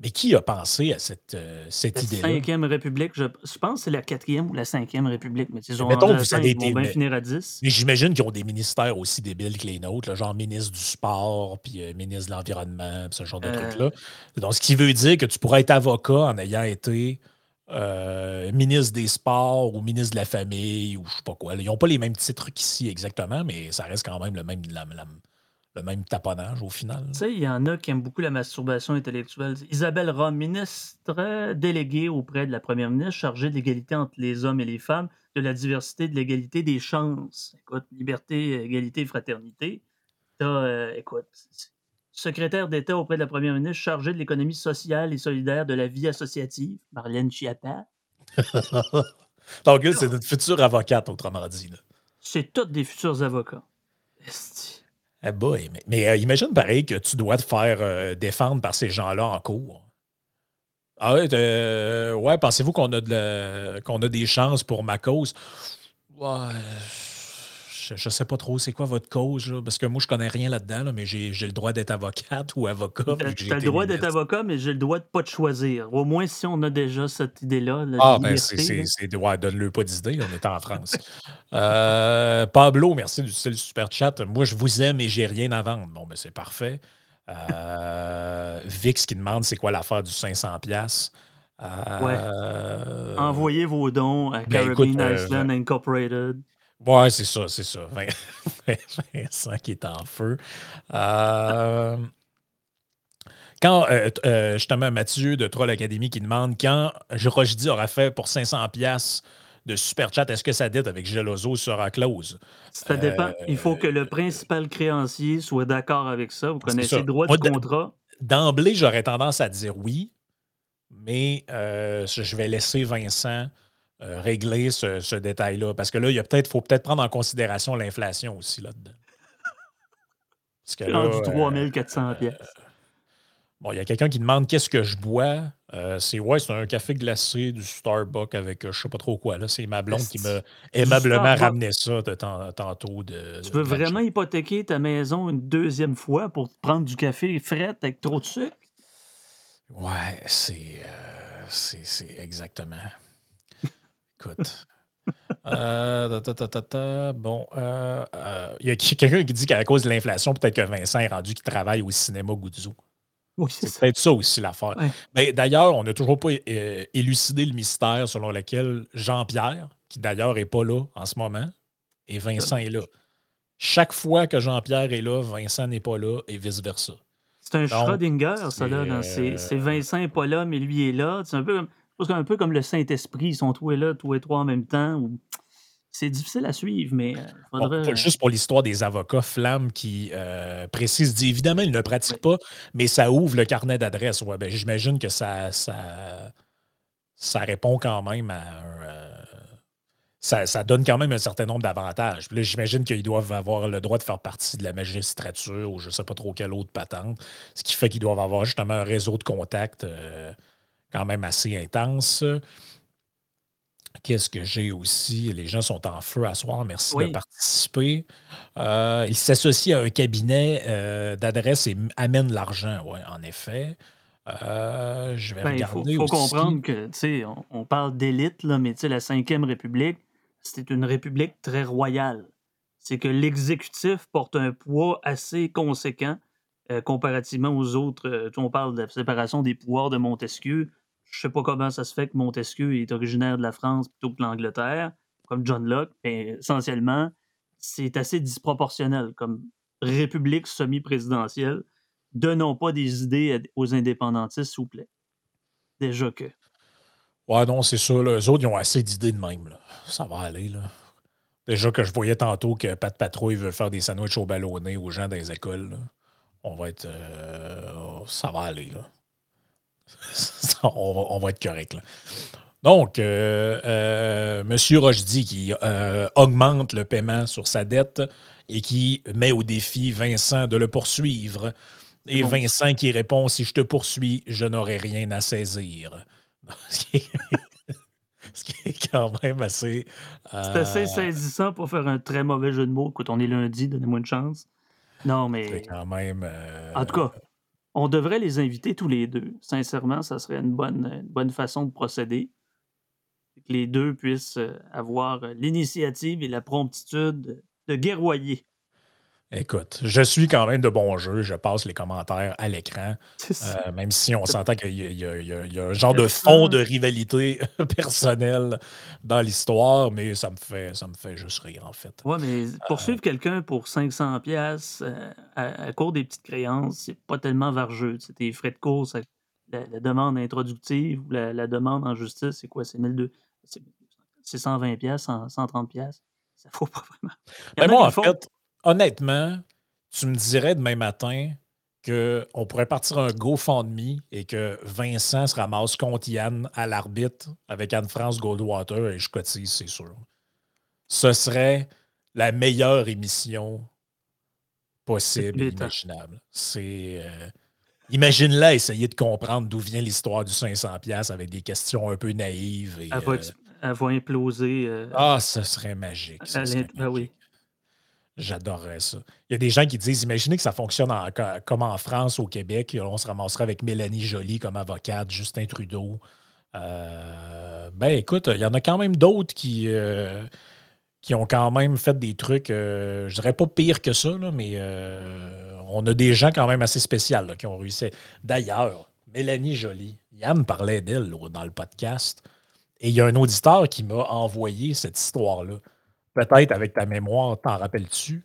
mais qui a pensé à cette, euh, cette idée-là? La cinquième République, je, pense que c'est la quatrième ou la cinquième République. Mais ils mettons, des, bien finir à 10. Mais j'imagine qu'ils ont des ministères aussi débiles que les nôtres, genre ministre du sport, puis euh, ministre de l'Environnement, ce genre de euh. trucs-là. Donc, ce qui veut dire que tu pourrais être avocat en ayant été ministre des Sports ou ministre de la Famille ou je sais pas quoi. Ils n'ont pas les mêmes titres qu'ici exactement, mais ça reste quand même le même, le même taponnage au final. Tu sais, il y en a qui aiment beaucoup la masturbation intellectuelle. Isabelle Rome, ministre déléguée auprès de la première ministre chargée de l'égalité entre les hommes et les femmes, de la diversité, de l'égalité des chances. Écoute, liberté, égalité, fraternité. T'as, euh, écoute, secrétaire d'État auprès de la première ministre chargée de l'économie sociale et solidaire de la vie associative, Marlène Schiappa. <laughs> Donc, c'est notre future avocate, autrement dit. C'est toutes des futurs avocats. Eh boy, mais, euh, imagine pareil que tu dois te faire euh, défendre par ces gens-là en cours. Ah ouais, euh, pensez-vous qu'on a, de a des chances pour ma cause? Ouais, je ne sais pas trop c'est quoi votre cause, parce que moi, je connais rien là-dedans, mais j'ai le droit d'être avocate <laughs> ou avocat. Tu as le droit d'être avocat, mais j'ai le droit de ne pas te choisir. Au moins, si on a déjà cette idée-là. Ah, ben, c'est. Ouais, donne-le pas d'idée, on est en France. Euh, Pablo, merci du style super chat. Moi, je vous aime et j'ai rien à vendre. Bon, ben, c'est parfait. Euh, Vix qui demande c'est quoi l'affaire du 500$. Euh, Envoyez vos dons à ben, Caribbean Island Incorporated. Ouais, c'est ça, c'est ça. <laughs> Vincent qui est en feu. Euh, quand, euh, euh, justement, Mathieu de Troll Academy qui demande quand Rojdi aura fait pour 500$ de super chat, est-ce que sa dette avec Geloso sera close? Ça dépend. Il faut que le principal créancier soit d'accord avec ça. Vous connaissez le droit de contrat? D'emblée, j'aurais tendance à dire oui, mais je vais laisser Vincent euh, régler ce, détail-là? Parce que là, il peut faut peut-être prendre en considération l'inflation aussi là-dedans. Parce que là, du 3400 pièces. bon, il y a quelqu'un qui demande qu'est-ce que je bois. Euh, c'est ouais, c'est un café glacé du Starbucks avec euh, je sais pas trop quoi. Là. C'est ma blonde qui m'a aimablement ramené ça de tantôt. De, tu veux vraiment hypothéquer ta maison une deuxième fois pour prendre du café frais avec trop de sucre? Ouais, c'est, c'est exactement. Écoute. Euh, bon, euh, euh, il y a quelqu'un qui dit qu'à cause de l'inflation, peut-être que Vincent est rendu qu'il travaille au cinéma Guzzo. Oui, c'est peut-être ça aussi l'affaire. Mais d'ailleurs, on n'a toujours pas élucidé le mystère selon lequel Jean-Pierre, qui d'ailleurs n'est pas là en ce moment, et Vincent est là. Chaque fois que Jean-Pierre est là, Vincent n'est pas là et vice-versa. C'est un Schrödinger, ça, là. C'est Vincent n'est pas là, mais lui est là. C'est un peu c'est un peu comme le Saint-Esprit, ils sont tous là, tous et trois en même temps. C'est difficile à suivre, mais euh, faudrait... juste pour l'histoire des avocats, Flamme qui euh, précise, dit évidemment, il ne pratique pas, mais ça ouvre le carnet d'adresse. Ouais, ben, J'imagine que ça, ça, ça répond quand même à euh, ça, donne quand même un certain nombre d'avantages. J'imagine qu'ils doivent avoir le droit de faire partie de la magistrature ou je ne sais pas trop quelle autre patente, ce qui fait qu'ils doivent avoir justement un réseau de contacts quand même assez intense. Qu'est-ce que j'ai aussi? Les gens sont en feu à soir. Merci de participer. Euh, ils s'associent à un cabinet euh, d'adresse et amènent l'argent, oui, en effet. Euh, je vais ben, regarder. Il faut, comprendre que, tu sais, on, parle d'élite, mais tu sais, la Ve République, c'était une république très royale. C'est que l'exécutif porte un poids assez conséquent comparativement aux autres. on parle de la séparation des pouvoirs de Montesquieu. Je sais pas comment ça se fait que Montesquieu est originaire de la France plutôt que l'Angleterre, comme John Locke, mais essentiellement, c'est assez disproportionnel comme république semi-présidentielle. Donnons pas des idées aux indépendantistes, s'il vous plaît. Déjà que. Ouais, non, c'est ça. Les autres, ils ont assez d'idées de même. Ça va aller. Là. Déjà que je voyais tantôt que Pat Patrouille veut faire des sandwichs au ballonné aux gens dans les écoles. On va être. Euh, ça va aller. Là. On, va, être correct. Donc, euh, euh, M. Rochdy qui euh, augmente le paiement sur sa dette et qui met au défi Vincent de le poursuivre. Et Vincent qui répond Si je te poursuis, je n'aurai rien à saisir. <laughs> Ce qui est quand même assez. C'est assez saisissant pour faire un très mauvais jeu de mots. Écoute, on est lundi, donnez-moi une chance. Non, mais. C'est quand même. En tout cas, on devrait les inviter tous les deux. Sincèrement, ça serait une bonne, bonne façon de procéder. Que les deux puissent euh, avoir l'initiative et la promptitude de guerroyer. Écoute, je suis quand même de bon jeu. Je passe les commentaires à l'écran. Euh, même si on s'entend qu'il y, a- y y un genre de fond de rivalité <laughs> personnelle dans l'histoire, mais ça me fait ça me fait juste rire, en fait. Ouais, mais Euh. poursuivre quelqu'un pour 500 pièces à, à court des petites créances, c'est pas tellement vargeux. C'est tes frais de course, la, la demande introductive ou la, la demande en justice, c'est quoi? C'est 1200, c'est c'est 120 pièces, 130 pièces. Ça faut pas vraiment. Mais en a moi, en fait, honnêtement, tu me dirais demain matin qu'on pourrait partir un GoFundMe et que Vincent se ramasse contre Yann à l'arbitre avec Anne-France Goldwater et je cotise, c'est sûr. Ce serait la meilleure émission possible et imaginable. C'est. euh, Imagine-la essayer de comprendre d'où vient l'histoire du 500$ avec des questions un peu naïves. et, Elle va, euh, ex- elle va imploser. euh, ah, ce serait magique. serait l'int- ben oui. J'adorerais ça. Il y a des gens qui disent imaginez que ça fonctionne comme en France, au Québec. On se ramasserait avec Mélanie Joly comme avocate, Justin Trudeau. Euh, ben écoute, il y en a quand même d'autres qui, euh, qui ont quand même fait des trucs, euh, je dirais pas pire que ça, mais euh, on a des gens quand même assez spéciaux qui ont réussi. D'ailleurs, Mélanie Joly, Yann parlait d'elle dans le podcast. Et il y a un auditeur qui m'a envoyé cette histoire-là. Peut-être avec ta mémoire, t'en rappelles-tu?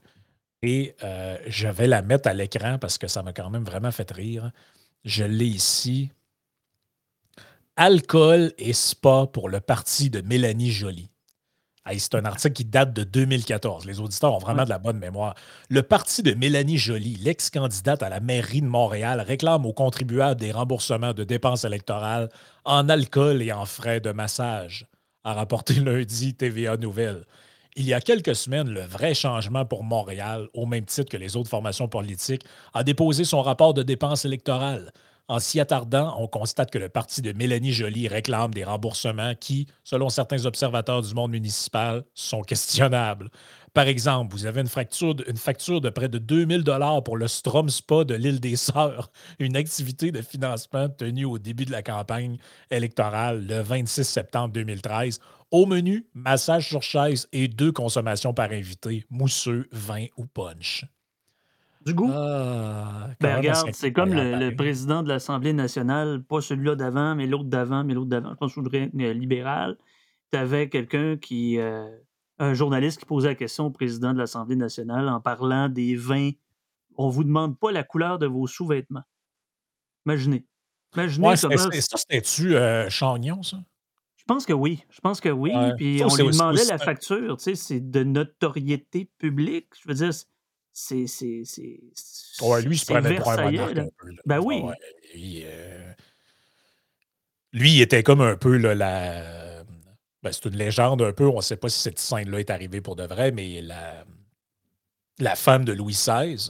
Et euh, je vais la mettre à l'écran parce que ça m'a quand même vraiment fait rire. Je l'ai ici. Alcool et spa pour le parti de Mélanie Joly. Hey, c'est un article qui date de 2014. Les auditeurs ont vraiment de la bonne mémoire. Le parti de Mélanie Joly, l'ex-candidate à la mairie de Montréal, réclame aux contribuables des remboursements de dépenses électorales en alcool et en frais de massage, a rapporté <laughs> lundi TVA Nouvelle. Il y a quelques semaines, le vrai changement pour Montréal, au même titre que les autres formations politiques, a déposé son rapport de dépenses électorales. En s'y attardant, on constate que le parti de Mélanie Joly réclame des remboursements qui, selon certains observateurs du monde municipal, sont questionnables. Par exemple, vous avez une, facture de, près de 2000 dollars pour le Strom Spa de l'île des Sœurs, une activité de financement tenue au début de la campagne électorale le 26 septembre 2013. Au menu, massage sur chaise et deux consommations par invité, mousseux, vin ou punch. Du goût. Ah, Ben, même regarde, c'est comme le, président de l'Assemblée nationale, pas celui-là d'avant, mais l'autre d'avant, mais l'autre d'avant. Je pense que je euh, libéral. Tu avais quelqu'un qui. euh, un journaliste qui posait la question au président de l'Assemblée nationale en parlant des vins. On vous demande pas la couleur de vos sous-vêtements. Imaginez. Imaginez Ouais, comment. ça, c'était-tu euh, Chagnon, ça? Je pense que oui. Je pense que oui. Ouais. Puis on lui demandait aussi la facture. Tu sais, c'est de notoriété publique. Je veux dire, c'est. c'est, c'est, Ouais, lui, il se c'est prenait pour un monarque un peu. là. Ben oui. ouais, lui, euh, lui, il était comme un peu là, la. ben, c'est une légende un peu. On ne sait pas si cette scène-là est arrivée pour de vrai, mais la, la femme de Louis XVI,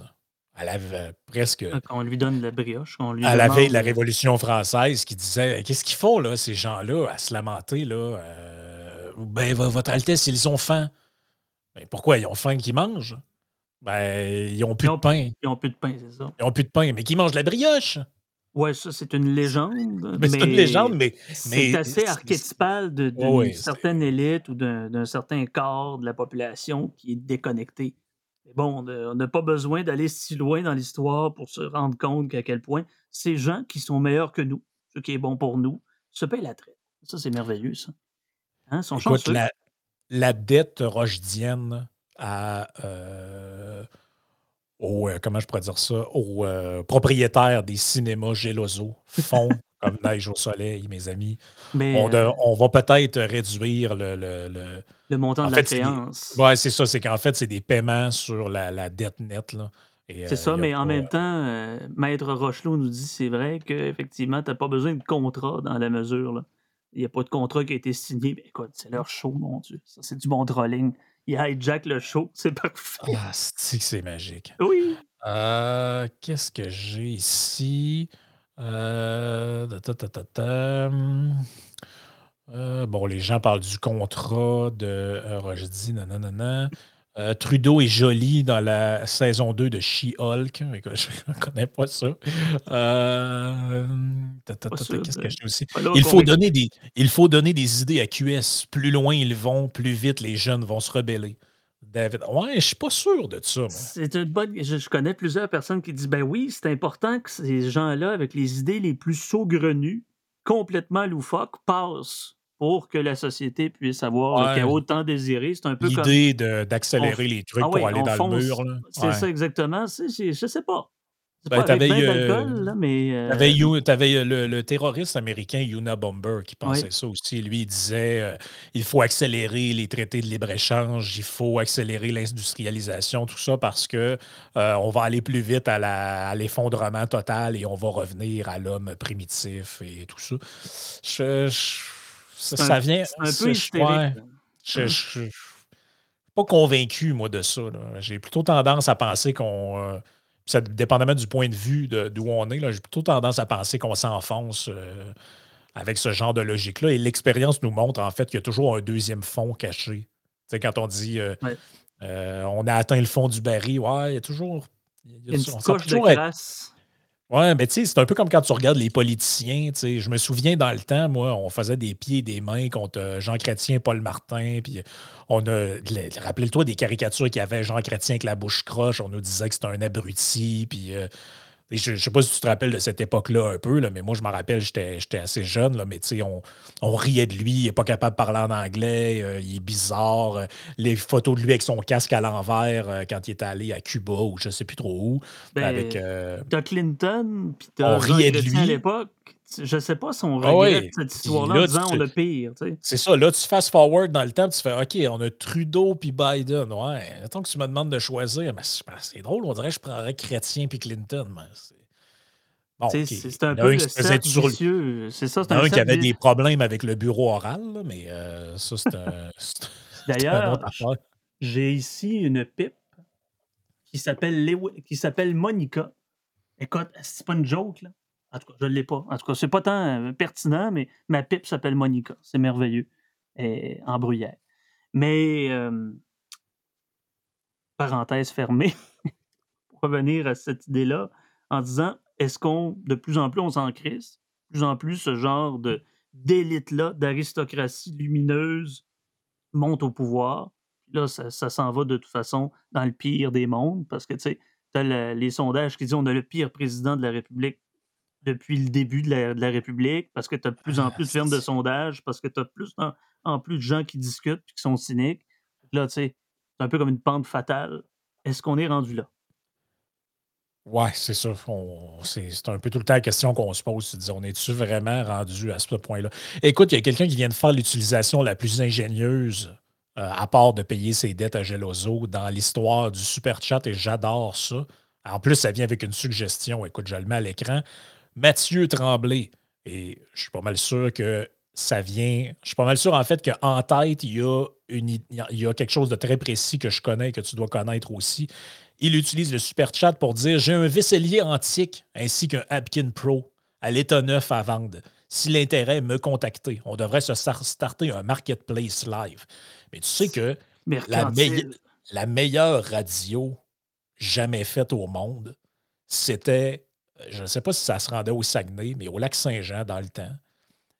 elle avait presque. Qu'on lui donne la brioche. lui à la veille de la Révolution française qui disait Qu'est-ce qu'ils font, là, ces gens-là, à se lamenter, là euh, Ben, vo- Votre Altesse, ils ont faim. Ben, pourquoi ils ont faim qu'ils mangent? Ben, ils n'ont plus Ils de pain. Ils n'ont plus de pain, c'est ça. Ils n'ont plus de pain, mais qui mangent de la brioche Ouais, ça, c'est une légende. Mais c'est une légende, mais. C'est assez archétypal d'une certaine élite ou d'un d'un certain corps de la population qui est déconnecté. Mais bon, on n'a pas besoin d'aller si loin dans l'histoire pour se rendre compte qu'à quel point ces gens qui sont meilleurs que nous, ce qui est bon pour nous, se payent la traite. Ça, c'est merveilleux, ça. Hein, Écoute, la, la dette rochedienne à, euh, au, euh, comment je pourrais dire ça, aux euh, propriétaires des cinémas Geloso fond <laughs> comme neige au soleil, mes amis. Mais On, de- euh, on va peut-être réduire le. le- le- le montant en de la fait, créance. Ouais, c'est ça. C'est qu'en fait, c'est des paiements sur la, la dette nette. là. C'est euh, ça, mais en même temps, euh, Maître Rochelot nous dit c'est vrai qu'effectivement, tu n'as pas besoin de contrat dans la mesure. là. Il n'y a pas de contrat qui a été signé. Mais écoute, c'est leur show, mon Dieu. Ça, c'est du bon trolling. Il hijack le show, <laughs> c'est parfait. Ah, c'est magique? Oui. Euh, Qu'est-ce que j'ai ici? Euh, ta, ta, ta, ta, ta. Euh, bon, les gens parlent du contrat de euh, Rochdy, nanana. Euh, Trudeau est joli dans la saison 2 de She-Hulk. <laughs> Je ne connais pas ça. Qu'est-ce que j'ai aussi? Faut, donner des, il faut donner des idées à QS. Plus loin ils vont, plus vite les jeunes vont se rebeller. David. Ouais, je suis pas sûr de ça. C'est une bonne. Je, connais plusieurs personnes qui disent ben oui, c'est important que ces gens-là, avec les idées les plus saugrenues, complètement loufoques, passent pour que la société puisse avoir le chaos tant désiré. C'est un peu L'idée d'accélérer les trucs ah pour aller dans le mur. C'est ça exactement. Je sais pas. Ben, tu avais, le, terroriste américain Yuna Bomber qui pensait ça aussi. Lui, il disait euh, il faut accélérer les traités de libre-échange, il faut accélérer l'industrialisation, tout ça, parce que euh, on va aller plus vite à l'effondrement total et on va revenir à l'homme primitif et tout ça. ça, vient. un peu hystérique. je, suis pas convaincu, moi, de ça. J'ai plutôt tendance à penser qu'on. Ça, dépendamment du point de vue d'où on est, j'ai plutôt tendance à penser qu'on s'enfonce euh, avec ce genre de logique-là. Et l'expérience nous montre en fait qu'il y a toujours un deuxième fond caché. sais, quand on dit euh, euh, on a atteint le fond du baril, ouais, il y a toujours. Il y a, une couche de classe. Ouais, mais tu sais, c'est un peu comme quand tu regardes les politiciens. Je me souviens dans le temps, moi, on faisait des pieds et des mains contre euh, Jean Chrétien, Paul Martin, puis on a. Rappelle-toi des caricatures qu'il y avait Jean Chrétien avec la bouche croche, on nous disait que c'était un abruti, puis. Euh, je ne sais pas si tu te rappelles de cette époque-là un peu, là, mais moi, je me rappelle, j'étais assez jeune, là, mais on, on riait de lui, il n'est pas capable de parler en anglais, euh, il est bizarre. Euh, les photos de lui avec son casque à l'envers euh, quand il est allé à Cuba ou je ne sais plus trop où. Ben, avec, Clinton, puis t'as riait de lui. à l'époque. Je ne sais pas si on ah regrette cette histoire-là en disant on le pire. C'est ça. Là, tu fast forward dans le temps, tu fais OK, on a Trudeau puis Biden. Ouais, attends que tu me demandes de choisir. Mais c'est drôle, on dirait que je prendrais Chrétien puis Clinton. c'est un peu le cercle C'est ça, c'est un, un qui avait des problèmes avec le bureau oral, mais euh, ça, c'est un. <laughs> D'ailleurs, j'ai ici une pipe qui s'appelle Monica. Écoute, c'est pas une joke, là? En tout cas, je ne l'ai pas. En tout cas, c'est pas tant euh, pertinent, mais ma pipe s'appelle Monica. C'est merveilleux. Et en bruyère. Mais, parenthèse fermée, <laughs> pour revenir à cette idée-là, en disant est-ce qu'on, de plus en plus, on s'en crisse? De plus en plus, ce genre de, d'élite-là, d'aristocratie lumineuse monte au pouvoir. Là, ça, s'en va de toute façon dans le pire des mondes, parce que, tu sais, les sondages qui disent on a le pire président de la République depuis le début de la, République, parce que tu as de plus en plus de firmes de sondage, parce que tu as plus en, plus de gens qui discutent et qui sont cyniques. Là, tu sais, c'est un peu comme une pente fatale. Est-ce qu'on est rendu là? Ouais, c'est ça. C'est un peu tout le temps la question qu'on se pose. on est-tu vraiment rendu à ce point-là? Écoute, il y a quelqu'un qui vient de faire l'utilisation la plus ingénieuse, euh, à part de payer ses dettes à Geloso, dans l'histoire du super chat, et j'adore ça. En plus, ça vient avec une suggestion. Écoute, je le mets à l'écran. Mathieu Tremblay. Et je suis pas mal sûr que ça vient. Je suis pas mal sûr, en fait, qu'en tête, il y, a une, il y a quelque chose de très précis que je connais et que tu dois connaître aussi. Il utilise le super chat pour dire J'ai un vaisselier antique ainsi qu'un Abkin Pro à l'état neuf à vendre. Si l'intérêt me contacter, on devrait se starter un marketplace live. Mais tu sais que la, la meilleure radio jamais faite au monde, c'était je ne sais pas si ça se rendait au Saguenay, mais au lac Saint-Jean, dans le temps,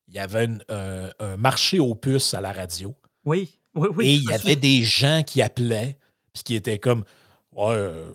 il y avait un, marché aux puces à la radio. Oui, oui, oui. Et il y avait des gens qui appelaient, puis qui étaient comme Ouais, euh,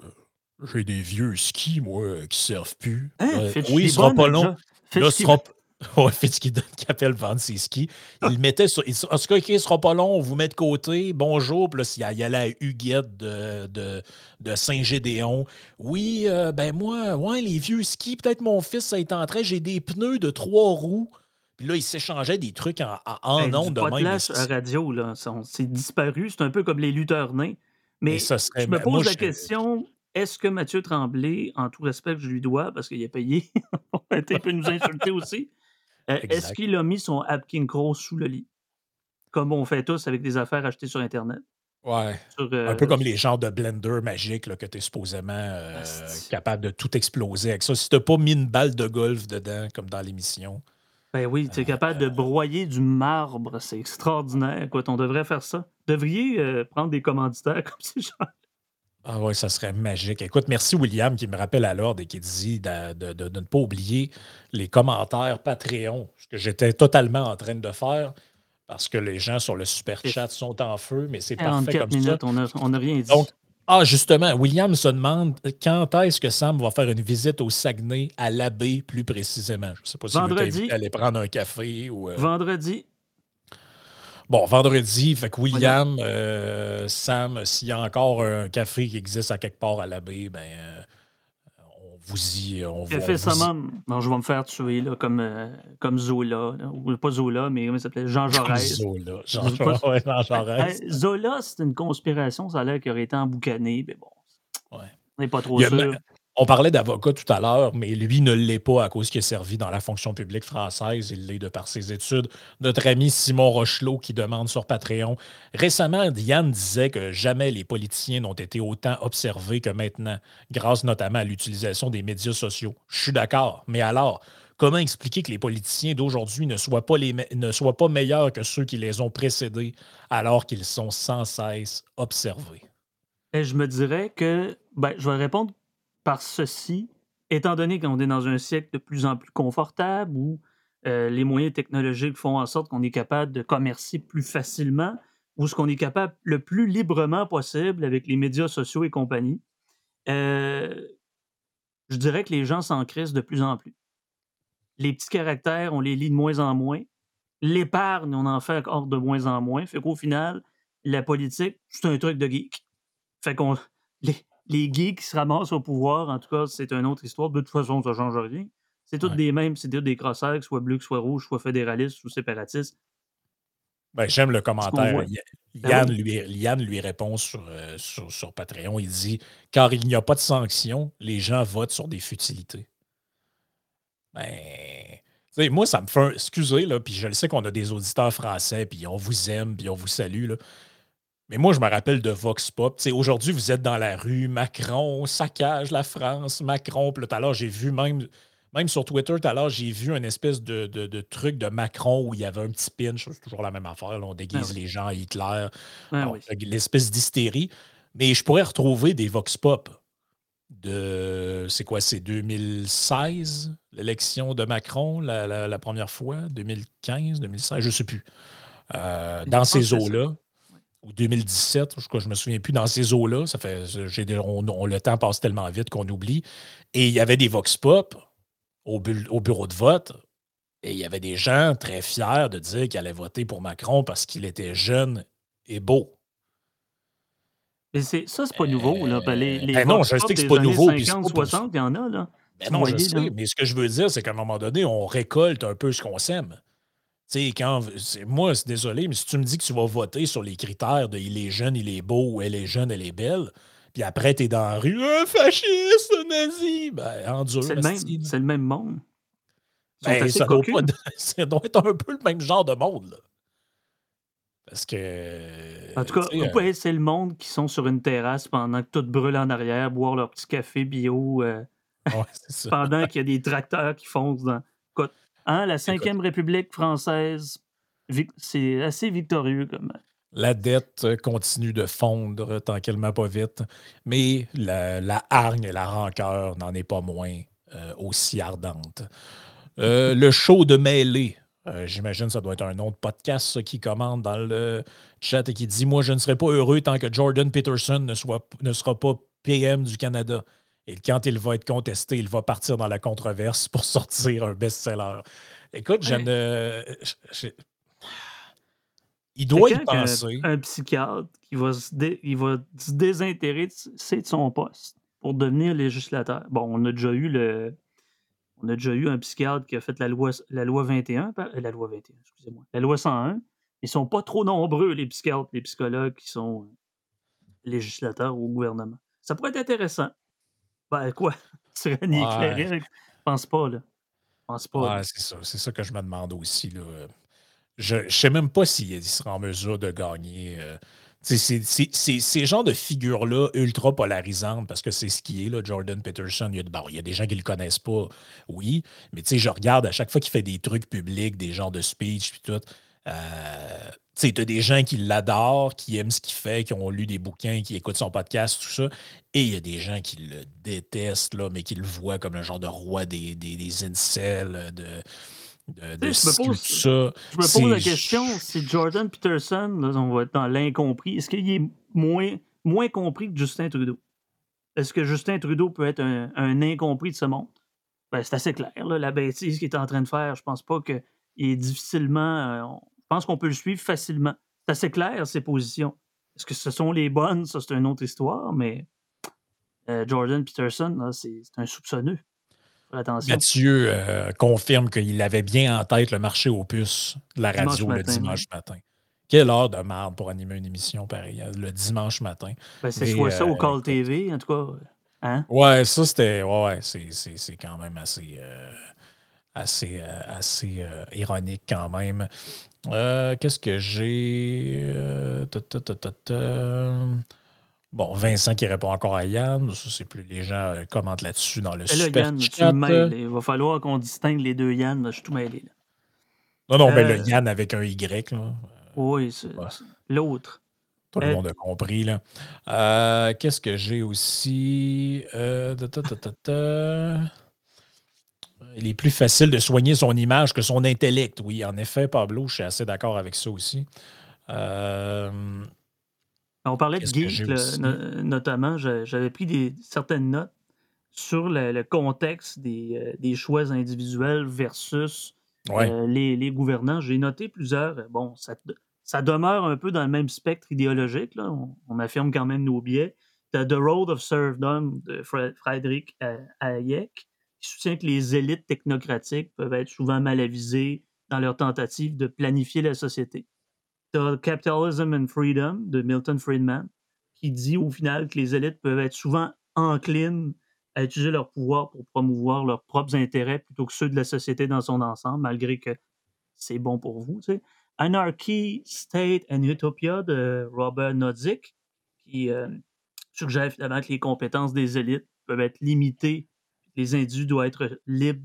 j'ai des vieux skis, moi, qui ne servent plus. Hein, euh, oui, il sera pas long. Là, sera, <laughs> Ouais, Fitzgibbon qui appelle vendre ses skis. Il mettait sur. en tout cas, OK, ce sera pas long, on vous met de côté. Bonjour. Puis là, il y allait à Huguette de, de, de Saint-Gédéon. Oui, euh, ben moi, ouais, les vieux skis, peut-être mon fils, ça est en train. J'ai des pneus de trois roues. Puis là, il s'échangeait des trucs en, en ben, ondes de même. À radio, là. C'est disparu. C'est un peu comme les lutteurs nains. Mais, ça serait, je me pose la question est-ce que Mathieu Tremblay, en tout respect que je lui dois, parce qu'il a payé, <laughs> il peut nous insulter aussi, euh, est-ce qu'il a mis son Apkin Crow sous le lit? Comme on fait tous avec des affaires achetées sur Internet. Ouais. un peu euh, comme les genres de blender magiques que tu es supposément euh, capable de tout exploser avec ça. Si tu pas mis une balle de golf dedans, comme dans l'émission. Ben oui, tu es capable de broyer du marbre. C'est extraordinaire. Écoute, on devrait faire ça. Devriez prendre des commanditaires <laughs> comme ces gens ah oui, ça serait magique. Écoute, merci William qui me rappelle à l'ordre et qui dit de, ne pas oublier les commentaires Patreon, ce que j'étais totalement en train de faire. parce que les gens sur le super chat sont en feu, mais c'est parfait 44 comme minutes, ça. on n'a rien dit. Donc, ah, justement, William se demande quand est-ce que Sam va faire une visite au Saguenay, à l'abbé plus précisément? Je ne sais pas si vous aller prendre un café ou. euh, Vendredi, Bon, vendredi, fait que William, euh, Sam, s'il y a encore un café qui existe à quelque part à l'abbé, ben euh, on vous y. On, vous- café y- summum. Non, je vais me faire tuer là, comme, euh, comme Zola. là. Ou pas Zola, mais comment il s'appelait? Jean <laughs> Jaurès. Zola. Jean, Je sais pas- <laughs> ouais, Jean Jaurès. Euh, Zola, c'est une conspiration, ça a l'air qu'il aurait été emboucané, mais bon. Ouais. On n'est pas trop Il y sûr. On parlait d'avocat tout à l'heure, mais lui ne l'est pas à cause qu'il a servi dans la fonction publique française. Il l'est de par ses études. Notre ami Simon Rochelot qui demande sur Patreon. Récemment, Yann disait que jamais les politiciens n'ont été autant observés que maintenant, grâce notamment à l'utilisation des médias sociaux. Je suis d'accord, mais alors, comment expliquer que les politiciens d'aujourd'hui ne, soient pas meilleurs que ceux qui les ont précédés alors qu'ils sont sans cesse observés? Et je me dirais que, ben, je vais répondre par ceci, étant donné qu'on est dans un siècle de plus en plus confortable où euh, les moyens technologiques font en sorte qu'on est capable de commercer plus facilement, ou ce qu'on est capable le plus librement possible avec les médias sociaux et compagnie, euh, je dirais que les gens s'en crissent de plus en plus. Les petits caractères, on les lit de moins en moins. L'épargne, on en fait encore de moins en moins. Fait qu'au final, la politique, c'est un truc de geek. Fait qu'on. <laughs> Les, les geeks qui se ramassent au pouvoir, en tout cas, c'est une autre histoire. De toute façon, ça ne change rien. C'est toutes Ouais. des mêmes, c'est des crossaires, que ce soit bleu, que ce soit rouge, soit fédéraliste ou séparatiste. Ben, J'aime le commentaire. Ben Yann, lui, Yann lui répond sur, euh, sur, sur Patreon. Il dit Car il n'y a pas de sanctions, les gens votent sur des futilités. Ben, moi, ça me fait un. Excusez, là, puis je le sais qu'on a des auditeurs français, puis on vous aime, puis on vous salue, là. Mais moi, je me rappelle de Vox Pop. Aujourd'hui, vous êtes dans la rue, Macron, saccage la France, Macron. Puis tout à l'heure, j'ai vu même, même sur Twitter, tout à l'heure, j'ai vu une espèce de, de- de truc de Macron où il y avait un petit pinch. C'est toujours la même affaire. là, on déguise Ah oui. les gens à Hitler. Ah oui. L'espèce d'hystérie. Mais je pourrais retrouver des Vox Pop de. C'est quoi, c'est 2016, l'élection de Macron, la, la- la première fois, 2015, 2016, je ne sais plus. Euh, dans ces eaux-là, ou 2017, je je me souviens plus, dans ces eaux-là, ça fait. des- on- on- le temps passe tellement vite qu'on oublie. Et il y avait des Vox Pop au, bu- au bureau de vote. Et il y avait des gens très fiers de dire qu'ils allaient voter pour Macron parce qu'il était jeune et beau. Mais c'est, ça, c'est pas nouveau. Là. Ben, les, les ben non, je sais que c'est pas nouveau, puis c'est 50, pas pour- 60, il y en a. Là. Ben non, je sais, là. mais ce que je veux dire, c'est qu'à un moment donné, on récolte un peu ce qu'on sème. Sais, quand. c'est- Moi, c'est désolé, mais si tu me dis que tu vas voter sur les critères de il est jeune, il est beau, ou elle est jeune, elle est belle, puis après, t'es dans la rue, un fasciste, un nazi, ben, endure. C'est le, même, asti, là. c'est le même monde. Ben, ça, doit cocus. pas- <laughs> ça doit être un peu le même genre de monde, là. Parce que. En tout cas, euh, ouais, c'est le monde qui sont sur une terrasse pendant que tout brûle en arrière, boire leur petit café bio, euh, ouais, c'est ça. pendant qu'il y a des tracteurs qui foncent dans. Hein, la Cinquième République française, c'est assez victorieux comme. La dette euh, continue de fondre tranquillement pas vite, mais la, la hargne et la rancœur n'en est pas moins euh, aussi ardente. Euh, <laughs> le show de mêlée, euh, j'imagine que ça doit être un de podcast ça, qui commande dans le chat et qui dit Moi, je ne serai pas heureux tant que Jordan Peterson ne, soit, ne sera pas PM du Canada. Et quand il va être contesté, il va partir dans la controverse pour <laughs> sortir un best-seller. Écoute, je ne. je- je- il doit y penser. Un, un psychiatre qui va se, dé- il va se désintéresser de son poste pour devenir législateur. Bon, on a déjà eu le. On a déjà eu un psychiatre qui a fait la loi, la loi 21, par- euh, la loi 21, excusez-moi, la loi 101. Ils sont pas trop nombreux, les psychiatres, les psychologues qui sont euh, législateurs au gouvernement. Ça pourrait être intéressant. Ben, quoi? <laughs> Tyrannie Ouais. éclairée? Je pense pas, là. Je pense pas. Ouais, c'est ça. C'est ça que je me demande aussi. Là. Je ne sais même pas s'il sera en mesure de gagner. euh, c'est- Ces genres de figures-là, ultra polarisantes, parce que c'est ce qui est, là, Jordan Peterson. Il y, a, bon, il y a des gens qui ne le connaissent pas, oui. Mais je regarde à chaque fois qu'il fait des trucs publics, des genres de speech, puis tout. Euh, tu t'as des gens qui l'adorent, qui aiment ce qu'il fait, qui ont lu des bouquins, qui écoutent son podcast, tout ça. Et il y a des gens qui le détestent, là, mais qui le voient comme un genre de roi des, des, des incels, de, de, je me pose- ça. Je me pose la question, si Jordan Peterson, là, on va être dans l'incompris, est-ce qu'il est moins, moins compris que Justin Trudeau? Est-ce que Justin Trudeau peut être un, un incompris de ce monde? Ben, c'est assez clair, là, la bêtise qu'il est en train de faire. Je pense pas qu'il est difficilement. euh, pense qu'on peut le suivre facilement. C'est assez clair, ses positions. Est-ce que ce sont les bonnes? Ça, c'est une autre histoire, mais euh, Jordan Peterson, c'est un soupçonneux. Attention. Mathieu euh, confirme qu'il avait bien en tête le marché aux puces de la Dimanche radio le matin, dimanche matin. Quelle heure de merde pour animer une émission pareille, hein, le dimanche matin. Ben, c'est soit ça euh, au Call écoute. TV, en tout cas. Hein? Ouais, ça c'était. Ouais, ouais, c'est, quand même assez. euh, assez, euh, assez euh, ironique quand même. Euh, qu'est-ce que j'ai? Euh. Bon, Vincent qui répond encore à Yann. Ça, c'est plus les gens euh, commentent là-dessus dans le là, super Yann, tu chat. me mêles. Il va falloir qu'on distingue les deux Yann. là, Je suis tout mêlé. Là. Non, non, mais Euh, le Yann avec un Y, là. Oui, c'est Ouais. l'autre. Tout le monde a compris, là. Qu'est-ce que j'ai aussi? Ta, ta, ta, ta, ta. Il est plus facile de soigner son image que son intellect. Oui, en effet, Pablo, je suis assez d'accord avec ça aussi. Euh, On parlait de geek, no- notamment. J'avais pris des, certaines notes sur le, le contexte des, euh, des choix individuels versus ouais. euh, les, les gouvernants. J'ai noté plusieurs. Bon, ça, ça demeure un peu dans le même spectre idéologique. Là. On, on affirme quand même nos biais. The Road of Serfdom de euh, Hayek, qui soutient que les élites technocratiques peuvent être souvent mal avisées dans leur tentative de planifier la société. T'as Capitalism and Freedom de Milton Friedman, qui dit au final que les élites peuvent être souvent enclines à utiliser leur pouvoir pour promouvoir leurs propres intérêts plutôt que ceux de la société dans son ensemble, malgré que c'est bon pour vous. tu. Anarchy, State and Utopia de Robert Nozick, qui euh, suggère finalement que les compétences des élites peuvent être limitées. Les individus doivent être libres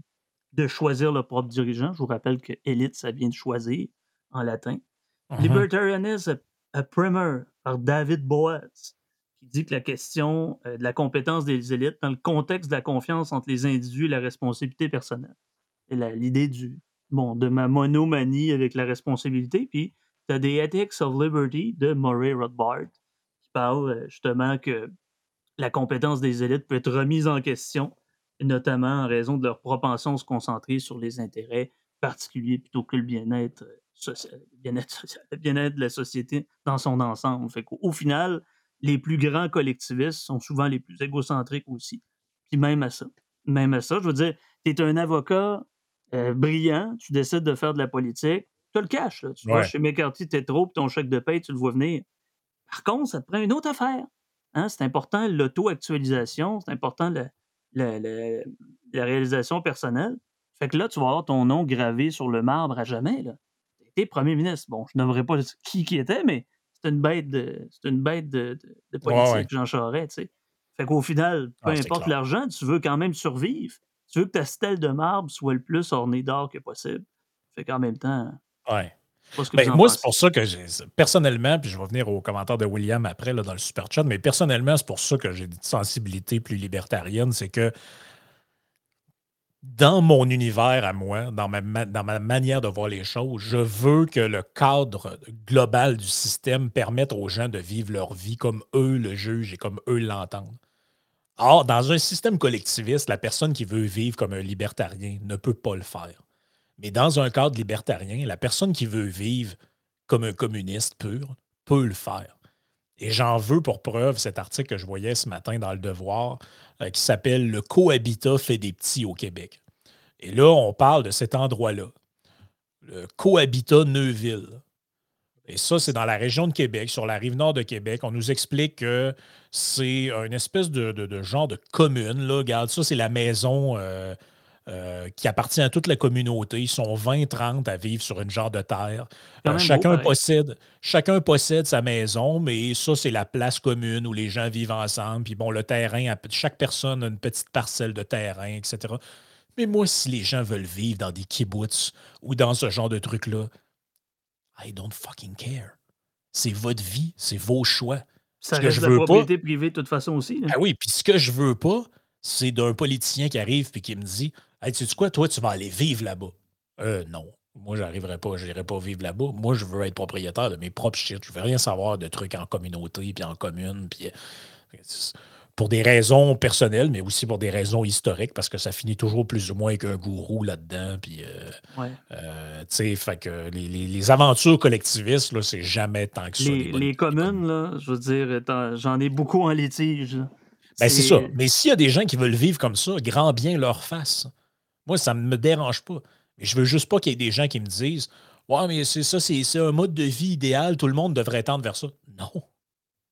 de choisir leur propre dirigeant. Je vous rappelle que élite, ça vient de choisir en latin. Mhm. Libertarianism a Primer par David Boaz, qui dit que la question euh, de la compétence des élites dans le contexte de la confiance entre les individus et la responsabilité personnelle. Et l'idée du bon, de ma monomanie avec la responsabilité. Puis, tu as des Ethics of Liberty de Murray Rothbard, qui parle euh, justement que la compétence des élites peut être remise en question, notamment en raison de leur propension à se concentrer sur les intérêts particuliers plutôt que le bien-être euh, <laughs> social, le bien-être social, bien-être de la société dans son ensemble. Fait qu'au au final, les plus grands collectivistes sont souvent les plus égocentriques aussi. Puis même à ça. Même à ça, je veux dire, tu es un avocat euh, brillant, tu décides de faire de la politique, tu as le cash. Là. Tu vas Ouais. chez McCarthy, t'es trop, puis ton chèque de paie, tu le vois venir. Par contre, ça te prend une autre affaire. Hein? C'est important l'auto-actualisation, c'est important la, la- la- la réalisation personnelle. Fait que là, tu vas avoir ton nom gravé sur le marbre à jamais. Là. T'es premier ministre. Bon, je n'aimerais pas qui qui était, mais c'est une bête de, c'est une bête de, de- de politique, ouais. Jean Charest, tu sais. Fait qu'au final, peu Ah, importe l'argent, tu veux quand même survivre. Tu veux que ta stèle de marbre soit le plus ornée d'or que possible. Fait qu'en même temps, Ouais. Ben, moi, c'est pour ça que j'ai. Personnellement, puis je vais venir aux commentaires de William après là, dans le super chat, mais personnellement, c'est pour ça que j'ai une sensibilité plus libertarienne. C'est que dans mon univers à moi, dans ma, ma- dans ma manière de voir les choses, je veux que le cadre global du système permette aux gens de vivre leur vie comme eux le jugent et comme eux l'entendent. Or, dans un système collectiviste, la personne qui veut vivre comme un libertarien ne peut pas le faire. Mais dans un cadre libertarien, la personne qui veut vivre comme un communiste pur peut le faire. Et j'en veux pour preuve cet article que je voyais ce matin dans Le Devoir euh, qui s'appelle Le cohabitat fait des petits au Québec. Et là, on parle de cet endroit-là, le cohabitat Neuville. Et ça, c'est dans la région de Québec, sur la rive nord de Québec. On nous explique que c'est une espèce de, genre de commune. Là. Regarde, ça, c'est la maison euh, euh, qui appartient à toute la communauté. Ils sont 20-30 à vivre sur une genre de terre. Euh, beau, chacun, pareil. possède, chacun possède sa maison, mais ça, c'est la place commune où les gens vivent ensemble. Puis bon, le terrain, chaque personne a une petite parcelle de terrain, etc. Mais moi, si les gens veulent vivre dans des kibbutz ou dans ce genre de truc-là, I don't fucking care. C'est votre vie, c'est vos choix. Ça ce que reste je de la veux pas- propriété privée de toute façon aussi. Ah oui, puis ce que je veux pas, c'est d'un politicien qui arrive et qui me dit Hey, sais-tu quoi, toi, tu vas aller vivre là-bas. Euh, non. Moi, j'arriverai pas, je n'irai pas vivre là-bas. Moi, je veux être propriétaire de mes propres shit. Je veux rien savoir de trucs en communauté, puis en commune, puis euh, pour des raisons personnelles, mais aussi pour des raisons historiques, parce que ça finit toujours plus ou moins avec un gourou là-dedans. Puis, Ouais. euh, tu sais, fait que les, les- les aventures collectivistes, là, c'est jamais tant que ça. Les, communes, là, je veux dire, j'en ai beaucoup en litige. Ben, c'est ça. Mais s'il y a des gens qui veulent vivre comme ça, grand bien leur face. Moi, ça ne me dérange pas. Mais je veux juste pas qu'il y ait des gens qui me disent Ouais, mais c'est ça, c'est un mode de vie idéal, tout le monde devrait tendre vers ça. Non.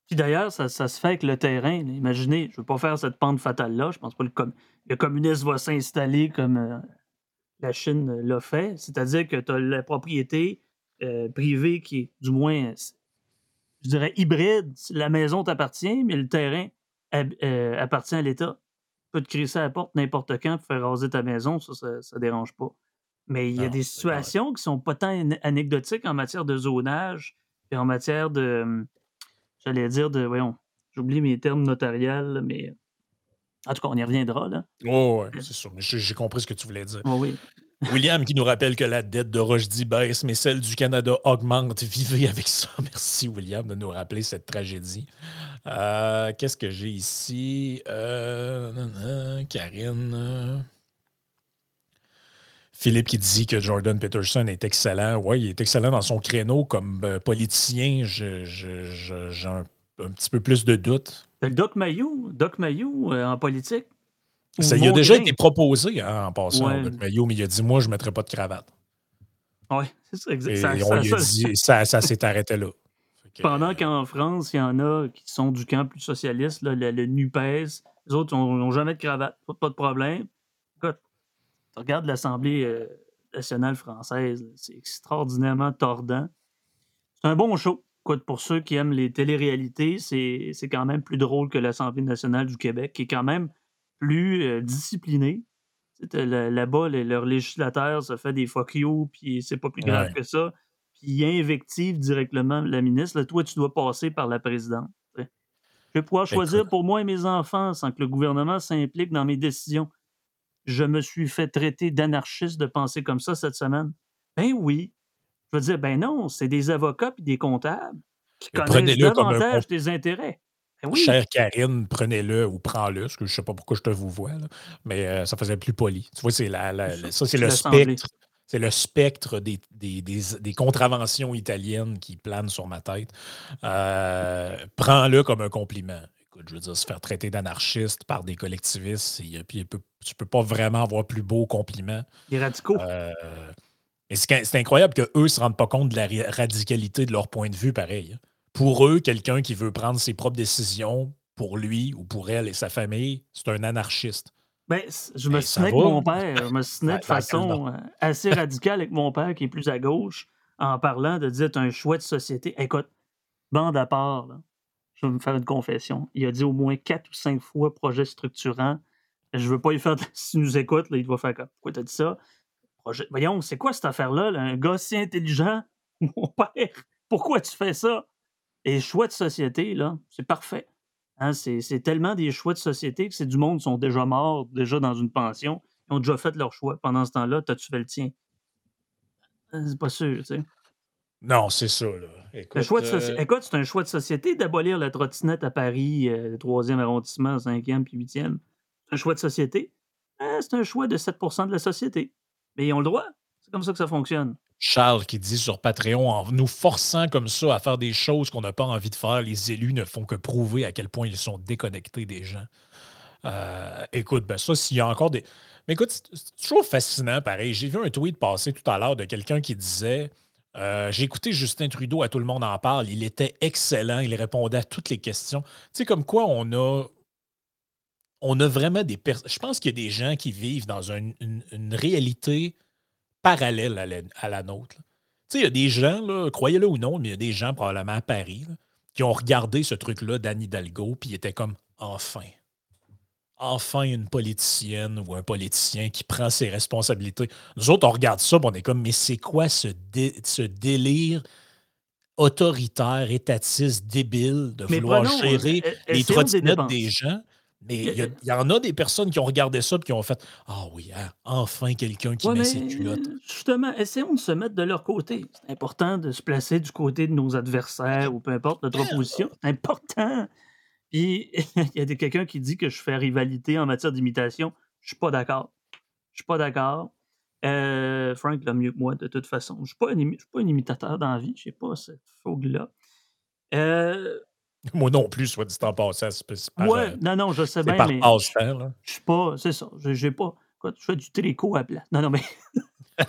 Puis d'ailleurs, ça, se fait avec le terrain. Imaginez, je ne veux pas faire cette pente fatale-là. Je pense pas que le, com- communisme va s'installer comme euh, la Chine l'a fait. C'est-à-dire que tu as la propriété euh, privée qui est du moins, je dirais, hybride. La maison t'appartient, mais le terrain euh, appartient à l'État. Peux te crisser à la porte n'importe quand pour faire raser ta maison, ça, ça ne dérange pas. Mais il y a Non, des situations qui sont pas tant an- anecdotiques en matière de zonage et en matière de, j'allais dire de, voyons, j'oublie mes termes notariels, là, mais en tout cas, on y reviendra, là. Oh, ouais, c'est sûr. J'ai compris ce que tu voulais dire. Oh oui. William qui nous rappelle que la dette de Rochdy baisse, mais celle du Canada augmente. <laughs> Vivez avec ça. Merci, William, de nous rappeler cette tragédie. Euh, Qu'est-ce que j'ai ici? Euh, nan, nan, Karine. euh. Philippe qui dit que Jordan Peterson est excellent. Oui, il est excellent dans son créneau comme euh, politicien. J'ai un, un petit peu plus de doutes. Le Doc Mayou, Doc Mayou euh, en politique. Ça lui a déjà été proposé hein, en passant Ouais. Doc Mayo, mais il a dit Moi, je ne mettrai pas de cravate. Oui, <laughs> c'est ça, Et exact. Ça- on ça- lui a dit, ça, ça s'est arrêté là. Que, Pendant euh, qu'en France, il y en a qui sont du camp plus socialiste, là, le, le NUPES, les autres n'ont jamais de cravate, pas, pas de problème. Écoute, tu regardes l'Assemblée euh, nationale française, c'est extraordinairement tordant. C'est un bon show. Écoute, pour ceux qui aiment les téléréalités, c'est c'est quand même plus drôle que l'Assemblée nationale du Québec, qui est quand même plus euh, disciplinée. Là- Là-bas, les- leur législateur se fait des fuck you, puis c'est pas plus grave Ouais. que ça. Puis il invective directement la ministre. Là, toi, tu dois passer par la présidente. Je vais pouvoir choisir pour moi et mes enfants sans que le gouvernement s'implique dans mes décisions. Je me suis fait traiter d'anarchiste de penser comme ça cette semaine. Ben oui. Je veux dire, ben non, c'est des avocats et des comptables qui Mais connaissent davantage tes intérêts. Ben oui. Chère Karine, prenez-le ou prends-le, parce que je ne sais pas pourquoi je te vous vois, là, mais euh, ça faisait plus poli. Tu vois, c'est la, la- la- ça, c'est le spectre. C'est le spectre des, des, des- des contraventions italiennes qui planent sur ma tête. Euh, Prends-le comme un compliment. Écoute, je veux dire, se faire traiter d'anarchiste par des collectivistes, c'est- puis tu ne peux pas vraiment avoir plus beau compliment. Les radicaux. Euh, mais c'est incroyable qu'eux ne se rendent pas compte de la radicalité de leur point de vue, pareil. hein. Pour eux, quelqu'un qui veut prendre ses propres décisions pour lui ou pour elle et sa famille, c'est un anarchiste. Ben, je me Ben, suis ça avec mon père. Je me suis de dans <laughs> quel façon euh, assez radicale avec mon père qui est plus à gauche en parlant de dire un choix de société. Écoute, bande à part, là, je vais me faire une confession. Il a dit au moins quatre ou cinq fois projet structurant. Je veux pas y faire. de- <laughs> S'il nous écoute, là, il doit faire comme. Pourquoi t'as dit ça? Projet... Voyons, c'est quoi cette affaire-là? là? Un gars si intelligent? <laughs> Mon père, pourquoi tu fais ça? Et choix de société, là, c'est parfait. Hein, c'est tellement des choix de société que c'est du monde qui sont déjà morts, déjà dans une pension. Ils ont déjà fait leur choix. Pendant ce temps-là, t'as-tu fait le tien? Euh, C'est pas sûr, tu sais. Non, c'est ça. Là. Écoute, choix de soci- euh, Écoute, c'est un choix de société d'abolir la trottinette à Paris, euh, 3e arrondissement, 5e puis 8e. C'est un choix de société. Euh, c'est un choix de 7% de la société. Mais ils ont le droit. C'est comme ça que ça fonctionne. Charles qui dit sur Patreon, en nous forçant comme ça à faire des choses qu'on n'a pas envie de faire, les élus ne font que prouver à quel point ils sont déconnectés des gens. Euh, écoute, ben ça, s'il y a encore des. Mais écoute, c'est toujours fascinant, pareil. J'ai vu un tweet passer tout à l'heure de quelqu'un qui disait euh, J'ai écouté Justin Trudeau à Tout le monde en parle. Il était excellent. Il répondait à toutes les questions. Tu sais, comme quoi on a. On a vraiment des personnes. Je pense qu'il y a des gens qui vivent dans un- une, une réalité parallèle à la, à la nôtre. Tu sais, il y a des gens, croyez-le ou non, mais il y a des gens probablement à Paris là, qui ont regardé ce truc-là d'Anne Hidalgo, puis ils étaient comme enfin. Enfin une politicienne ou un politicien qui prend ses responsabilités. Nous autres, on regarde ça, puis on est comme, mais c'est quoi ce, dé- ce délire autoritaire, étatiste, débile de Mais vouloir gérer euh, les de les trottinettes des gens? Mais il y, en a des personnes qui ont regardé ça et qui ont fait Ah oui, hein, enfin quelqu'un qui met ses culottes. Justement, essayons de se mettre de leur côté. C'est important de se placer du côté de nos adversaires ou peu importe notre opposition. C'est important. Puis <laughs> il y a quelqu'un qui dit que je fais rivalité en matière d'imitation. Je suis pas d'accord. Je suis pas d'accord. Euh, Frank l'a mieux que moi, de toute façon. Je ne suis, pas un imitateur dans la vie. Je n'ai pas cette fougue-là. Euh, <laughs> moi non plus, soit dit en passant. ouais, euh, non, non, je sais bien, mais je suis pas, c'est ça, j'ai pas, quoi, je fais du tricot à plat. Non, non, mais... <laughs>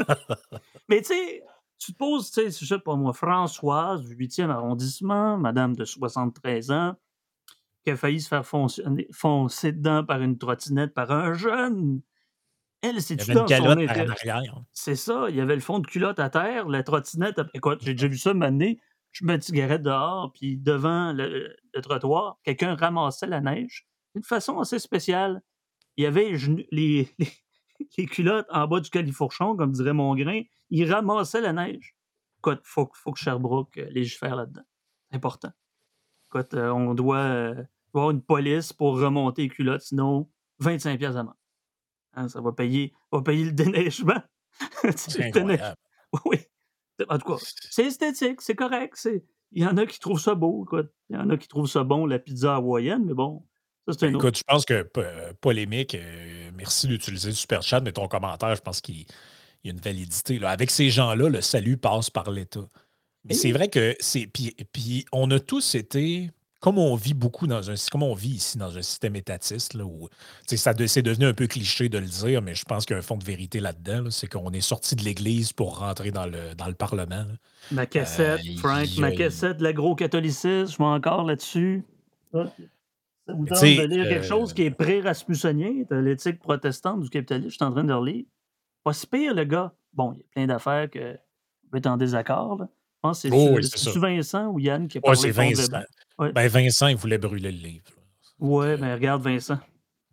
mais tu sais, tu te poses, tu sais, je sais pas moi, Françoise, du 8e arrondissement, madame de 73 ans, qui a failli se faire foncer, foncer dedans par une trottinette par un jeune. Elle, c'est tout dans son. C'est ça, il y avait le fond de culotte à terre, la trottinette, écoute, j'ai déjà vu ça m'amener je mets une cigarette dehors, puis devant le, trottoir, quelqu'un ramassait la neige d'une façon assez spéciale. Il y avait <laughs> les, les, culottes en bas du califourchon, comme dirait mon grain. Il ramassait la neige. Écoute, il faut, faut, que Sherbrooke euh, légifère là-dedans. C'est important. Écoute, euh, on doit euh, avoir une police pour remonter les culottes, sinon 25 pièces à main. Hein, ça va payer, va payer le <laughs> déneigement. C'est incroyable. Oui. En tout cas, c'est esthétique, c'est correct. Il y en a qui trouvent ça beau. Il y en a qui trouvent ça bon, la pizza hawaïenne, mais bon, ça, c'est un Écoute, je pense que polémique, euh, merci d'utiliser le super chat, mais ton commentaire, je pense qu'il y a une validité. Là. Avec ces gens-là, le salut passe par l'État. Mais c'est vrai que c'est. puis on a tous été comme on vit beaucoup dans un comme on vit ici dans un système étatiste, là, où ça c'est devenu un peu cliché de le dire, mais je pense qu'il y a un fond de vérité là-dedans. c'est qu'on est sorti de l'Église pour rentrer dans le, dans le Parlement. Ma cassette, euh, Frank, ma cassette de l'agro-catholicisme, je m'en encore là-dessus. Ça vous tente de lire quelque chose qui est pré-rasmussenien, l'éthique protestante du capitalisme, je suis en train de relire. Pas si pire, le gars. Bon, il y a plein d'affaires que peut être en désaccord. Là. Je pense que c'est oh, Vincent ou Yann qui a parlé ouais, Vincent. Ben, Vincent, il voulait brûler le livre. Ouais, mais regarde Vincent.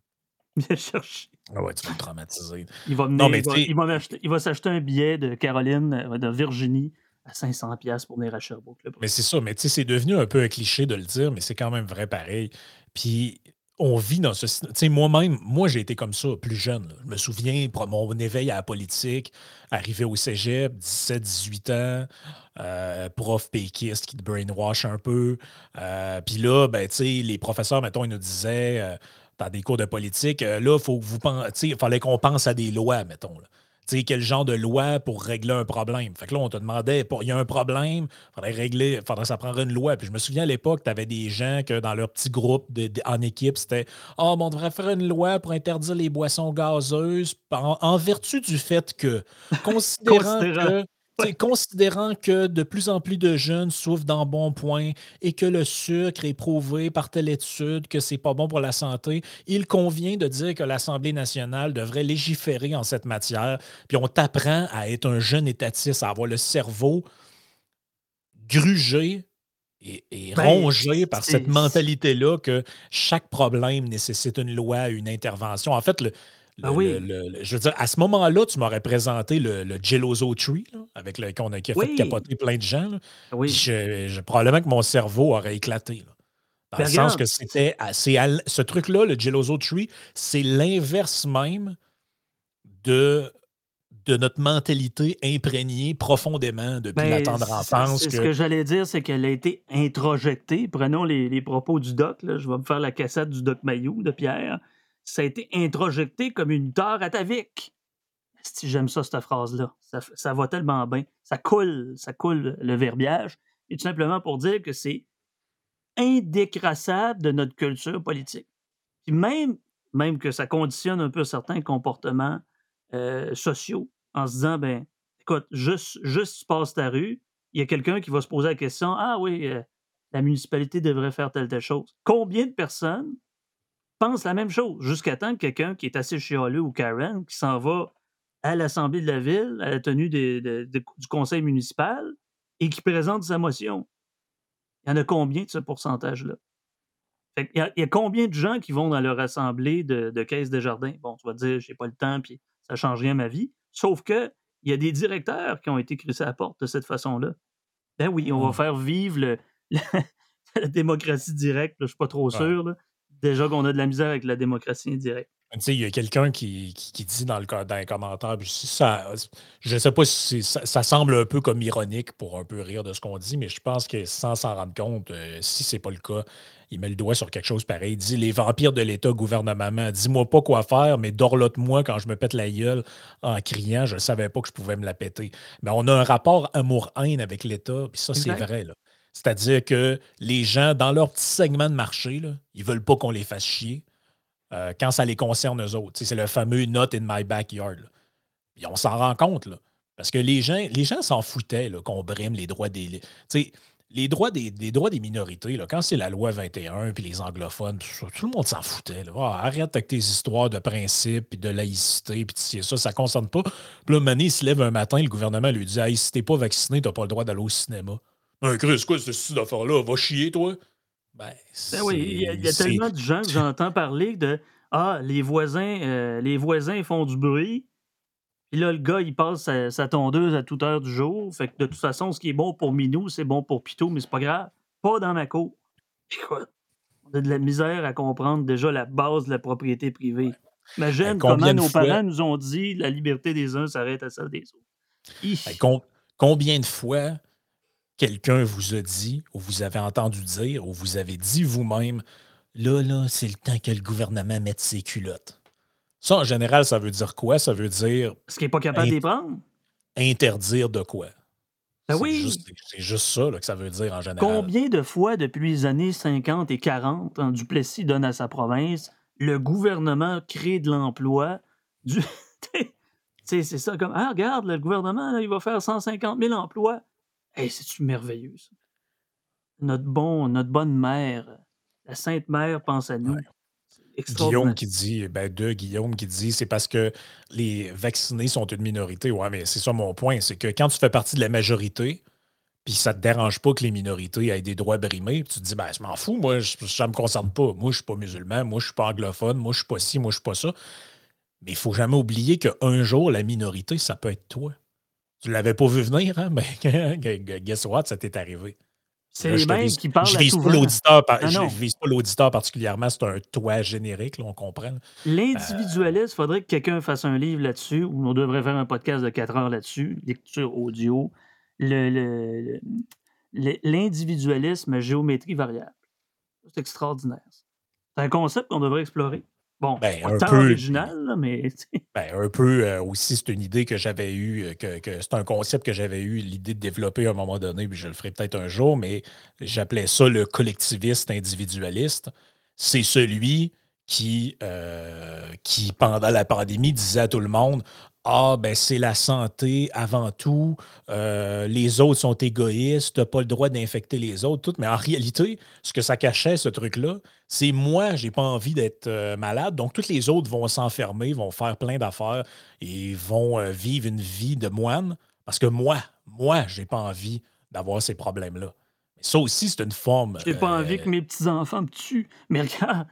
<laughs> Viens chercher. Ah ouais, tu vas me traumatiser. Il va, non, mais il, va, il, va, s'acheter un billet de Caroline, euh, de Virginie, à 500$ pour venir à Sherbrooke. mais c'est ça, mais tu sais, c'est devenu un peu un cliché de le dire, mais c'est quand même vrai pareil. Puis on vit dans ce. Sais, moi-même, moi, j'ai été comme ça plus jeune. Je me souviens, mon éveil à la politique, arrivé au cégep, 17, 18 ans, euh, prof péquiste qui te brainwash un peu. Euh, puis là, ben, les professeurs, mettons, ils nous disaient euh, dans des cours de politique, là, faut que vous il fallait qu'on pense à des lois, mettons. Sais, quel genre de loi pour régler un problème? Fait que là, on te demandait, il y a un problème, il faudrait régler, faudrait ça prendre une loi. Puis je me souviens à l'époque, tu avais des gens que dans leur petit groupe en équipe, c'était oh, on devrait faire une loi pour interdire les boissons gazeuses en, vertu du fait que, considérant que considérant que de plus en plus de jeunes souffrent d'embonpoint et que le sucre est prouvé par telle étude que c'est pas bon pour la santé, il convient de dire que l'Assemblée nationale devrait légiférer en cette matière. Puis on t'apprend à être un jeune étatiste, à avoir le cerveau grugé et, ben, rongé par cette mentalité-là que chaque problème nécessite une loi, une intervention. En fait, le, ah oui. je veux dire, à ce moment-là, tu m'aurais présenté le, le Geloso Tree, avec le, qu'on a, qui a fait capoter plein de gens. Ah oui. Je, probablement que mon cerveau aurait éclaté. Dans ben, le sens que c'était. Ce truc-là, le Geloso Tree, c'est l'inverse même de de notre mentalité imprégnée profondément depuis la ben, tendre enfance. Ce que j'allais dire, c'est qu'elle a été introjectée. Prenons les, propos du doc. Là. Je vais me faire la cassette du doc Mayou de Pierre ça a été introjecté comme une tare atavique. Si j'aime ça, cette phrase-là. Ça, va tellement bien. Ça coule, ça coule le verbiage. Et tout simplement pour dire que c'est indécrassable de notre culture politique. Puis même, que ça conditionne un peu certains comportements euh, sociaux en se disant, ben, écoute, juste, juste tu passes ta rue, il y a quelqu'un qui va se poser la question, ah oui, euh, la municipalité devrait faire telle, telle chose. Combien de personnes pense la même chose, jusqu'à temps que quelqu'un qui est assez chialeux ou Karen, qui s'en va à l'Assemblée de la ville, à la tenue du conseil municipal, et qui présente sa motion. Il y en a combien de ce pourcentage-là? Il y, a, combien de gens qui vont dans leur assemblée de, de caisse de jardin? Bon, tu vas te dire, j'ai pas le temps, puis ça change rien à ma vie. Sauf que il y a des directeurs qui ont été crissés à la porte de cette façon-là. Ben oui, on va mmh. faire vivre <laughs> la, démocratie directe, je suis pas trop sûr, Déjà qu'on a de la misère avec la démocratie indirecte. Tu sais, il y a quelqu'un qui, qui, dit dans, le, dans les commentaires, ça, je ne sais pas si ça, semble un peu comme ironique pour un peu rire de ce qu'on dit, mais je pense que sans s'en rendre compte, euh, si ce n'est pas le cas, il met le doigt sur quelque chose pareil. Il dit Les vampires de l'État, gouvernement, dis-moi pas quoi faire, mais dorlote-moi quand je me pète la gueule en criant, je ne savais pas que je pouvais me la péter. Mais on a un rapport amour-haine avec l'État, puis ça, c'est vrai. C'est-à-dire que les gens, dans leur petit segment de marché, ils veulent pas qu'on les fasse chier. Euh, quand ça les concerne eux autres. C'est le fameux not in my backyard. on s'en rend compte. Parce que les gens les s'en foutaient qu'on brime les droits des. Les droits des, droits des minorités, quand c'est la loi 21 puis les anglophones, tout, le monde s'en foutait. Ah, arrête avec tes histoires de principe puis de laïcité, puis ça, ça ne concerne pas. Puis là, Mané se lève un matin, le gouvernement lui dit Hey, si t'es pas vacciné, t'as pas le droit d'aller au cinéma. Un Chris, quoi, ce affaire-là? Va chier, toi? Ben, ben oui, il y a, tellement de gens que j'entends parler de Ah, les voisins, euh, les voisins font du bruit. Puis là, le gars, il passe sa, tondeuse à toute heure du jour. Fait que de toute façon, ce qui est bon pour Minou, c'est bon pour Pitou, mais c'est pas grave. Pas dans ma cour. Écoute, on a de la misère à comprendre déjà la base de la propriété privée. Imagine ben, comment nos parents nous ont dit la liberté des uns s'arrête à celle des autres. Ben, combien de fois quelqu'un vous a dit, ou vous avez entendu dire, ou vous avez dit vous-même, là, là, c'est le temps que le gouvernement mette ses culottes. Ça, en général, ça veut dire quoi? Ça veut dire. Ce qu'il n'est pas capable d'y prendre? Interdire de quoi? Ben oui. C'est juste ça que ça veut dire en général. Combien de fois depuis les années 50 et 40, en Duplessis donne à sa province, le gouvernement crée de l'emploi du. <laughs> c'est ça, comme, ah, regarde, le gouvernement, il va faire 150 000 emplois. Hey, c'est-tu merveilleux, ça? Notre, bon, notre bonne mère, la Sainte Mère pense à nous. Guillaume qui dit, ben de Guillaume qui dit, c'est parce que les vaccinés sont une minorité. Ouais, mais c'est ça mon point, c'est que quand tu fais partie de la majorité, puis ça te dérange pas que les minorités aient des droits brimés, tu te dis, ben je m'en fous, moi, ça me concerne pas. Moi, je suis pas musulman, moi, je suis pas anglophone, moi, je suis pas ci, moi, je suis pas ça. Mais il faut jamais oublier qu'un jour, la minorité, ça peut être toi. Tu l'avais pas vu venir, hein? <laughs> Mais guess what, ça t'est arrivé. C'est les mêmes qui parlent je vise pas l'auditeur, ah je vise pas l'auditeur particulièrement, c'est un toit générique, on comprend. L'individualisme, il faudrait que quelqu'un fasse un livre là-dessus, ou on devrait faire un podcast de 4 heures là-dessus, lecture audio. L'individualisme le, géométrie variable. C'est extraordinaire. C'est un concept qu'on devrait explorer. Bon, ben, un peu original, mais. <laughs> Ben, un peu euh, aussi, c'est une idée que j'avais eue, euh, que, c'est un concept que j'avais eu l'idée de développer à un moment donné, puis je le ferai peut-être un jour, mais j'appelais ça le collectiviste individualiste. C'est celui qui, euh, qui, pendant la pandémie, disait à tout le monde ah, ben c'est la santé avant tout, euh, les autres sont égoïstes, tu n'as pas le droit d'infecter les autres, tout. Mais en réalité, ce que ça cachait, ce truc-là, c'est moi, j'ai pas envie d'être euh, malade, donc tous les autres vont s'enfermer, vont faire plein d'affaires et vont euh, vivre une vie de moine, parce que moi, moi, j'ai pas envie d'avoir ces problèmes-là. Ça aussi, c'est une forme. J'ai pas envie que mes petits-enfants me tuent. Mais regarde,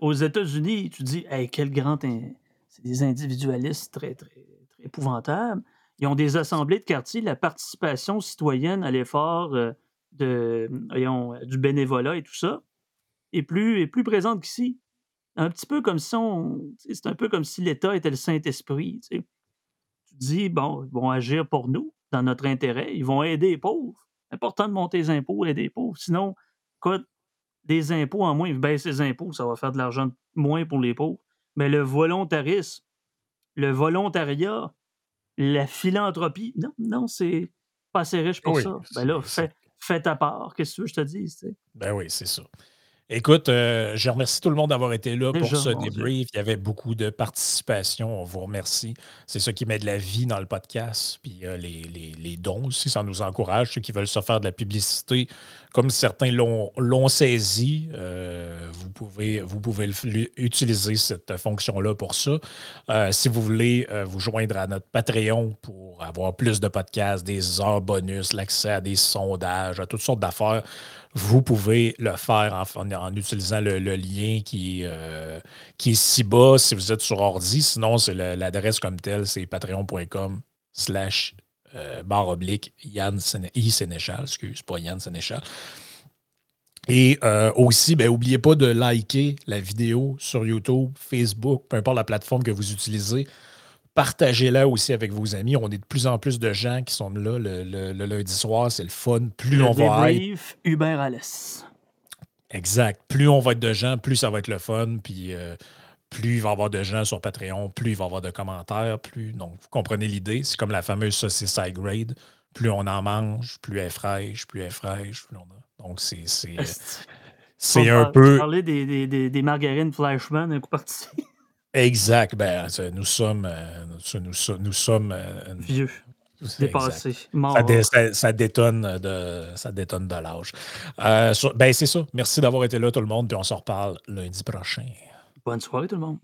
aux États-Unis, tu dis, hey, quel grand. C'est des individualistes très, très épouvantable. Ils ont des assemblées de quartier, la participation citoyenne à l'effort euh, du bénévolat et tout ça est plus, est plus présente qu'ici. Un petit peu comme si on. C'est un peu comme si l'État était le Saint-Esprit. Tu, dis, bon, ils vont agir pour nous, dans notre intérêt, ils vont aider les pauvres. Important de monter les impôts, aider les pauvres. Sinon, quoi, des impôts en moins, ils baissent les impôts, ça va faire de l'argent moins pour les pauvres. Mais le volontarisme, le volontariat, la philanthropie. Non, non, c'est pas assez riche pour ça. Ben là, fais, ta part. Qu'est-ce que tu veux que je te dise? Ben oui, c'est ça. Écoute, euh, je remercie tout le monde d'avoir été là pour ce débrief. Il y avait beaucoup de participation. On vous remercie. C'est ça qui met de la vie dans le podcast. Puis euh, les, dons aussi, ça nous encourage. Ceux qui veulent se faire de la publicité, comme certains l'ont saisi, euh, vous, pouvez, vous pouvez utiliser cette fonction-là pour ça. si vous voulez vous joindre à notre Patreon pour avoir plus de podcasts, des heures bonus, l'accès à des sondages, à toutes sortes d'affaires, vous pouvez le faire en, utilisant le, lien qui, euh, qui est ci bas si vous êtes sur ordi. Sinon, c'est l'adresse comme telle, c'est patreon.com slash euh, barre oblique Yann Sénéchal, excuse, pas Yann Sénéchal. Et euh, aussi, ben, n'oubliez pas de liker la vidéo sur YouTube, Facebook, peu importe la plateforme que vous utilisez. Partagez-la aussi avec vos amis. On est de plus en plus de gens qui sont là le, lundi soir. C'est le fun. Plus on va être. Hubert Exact. Plus on va être de gens, plus ça va être le fun. Puis euh, plus il va y avoir de gens sur Patreon, plus il va y avoir de commentaires. Plus... Donc, vous comprenez l'idée. C'est comme la fameuse saucisse side grade. Plus on en mange, plus elle est fraîche, plus elle est fraîche. Plus on a... Donc, c'est. C'est un peu. parler des, des, des, margarines Flashman un coup parti. Exact. Ben, nous sommes. Euh, nous, nous, sommes. Euh, Vieux. Dépassé. Ça, ça, détonne de, ça détonne de l'âge. Euh, ben, c'est ça. Merci d'avoir été là, tout le monde. Puis on se reparle lundi prochain. Bonne soirée, tout le monde.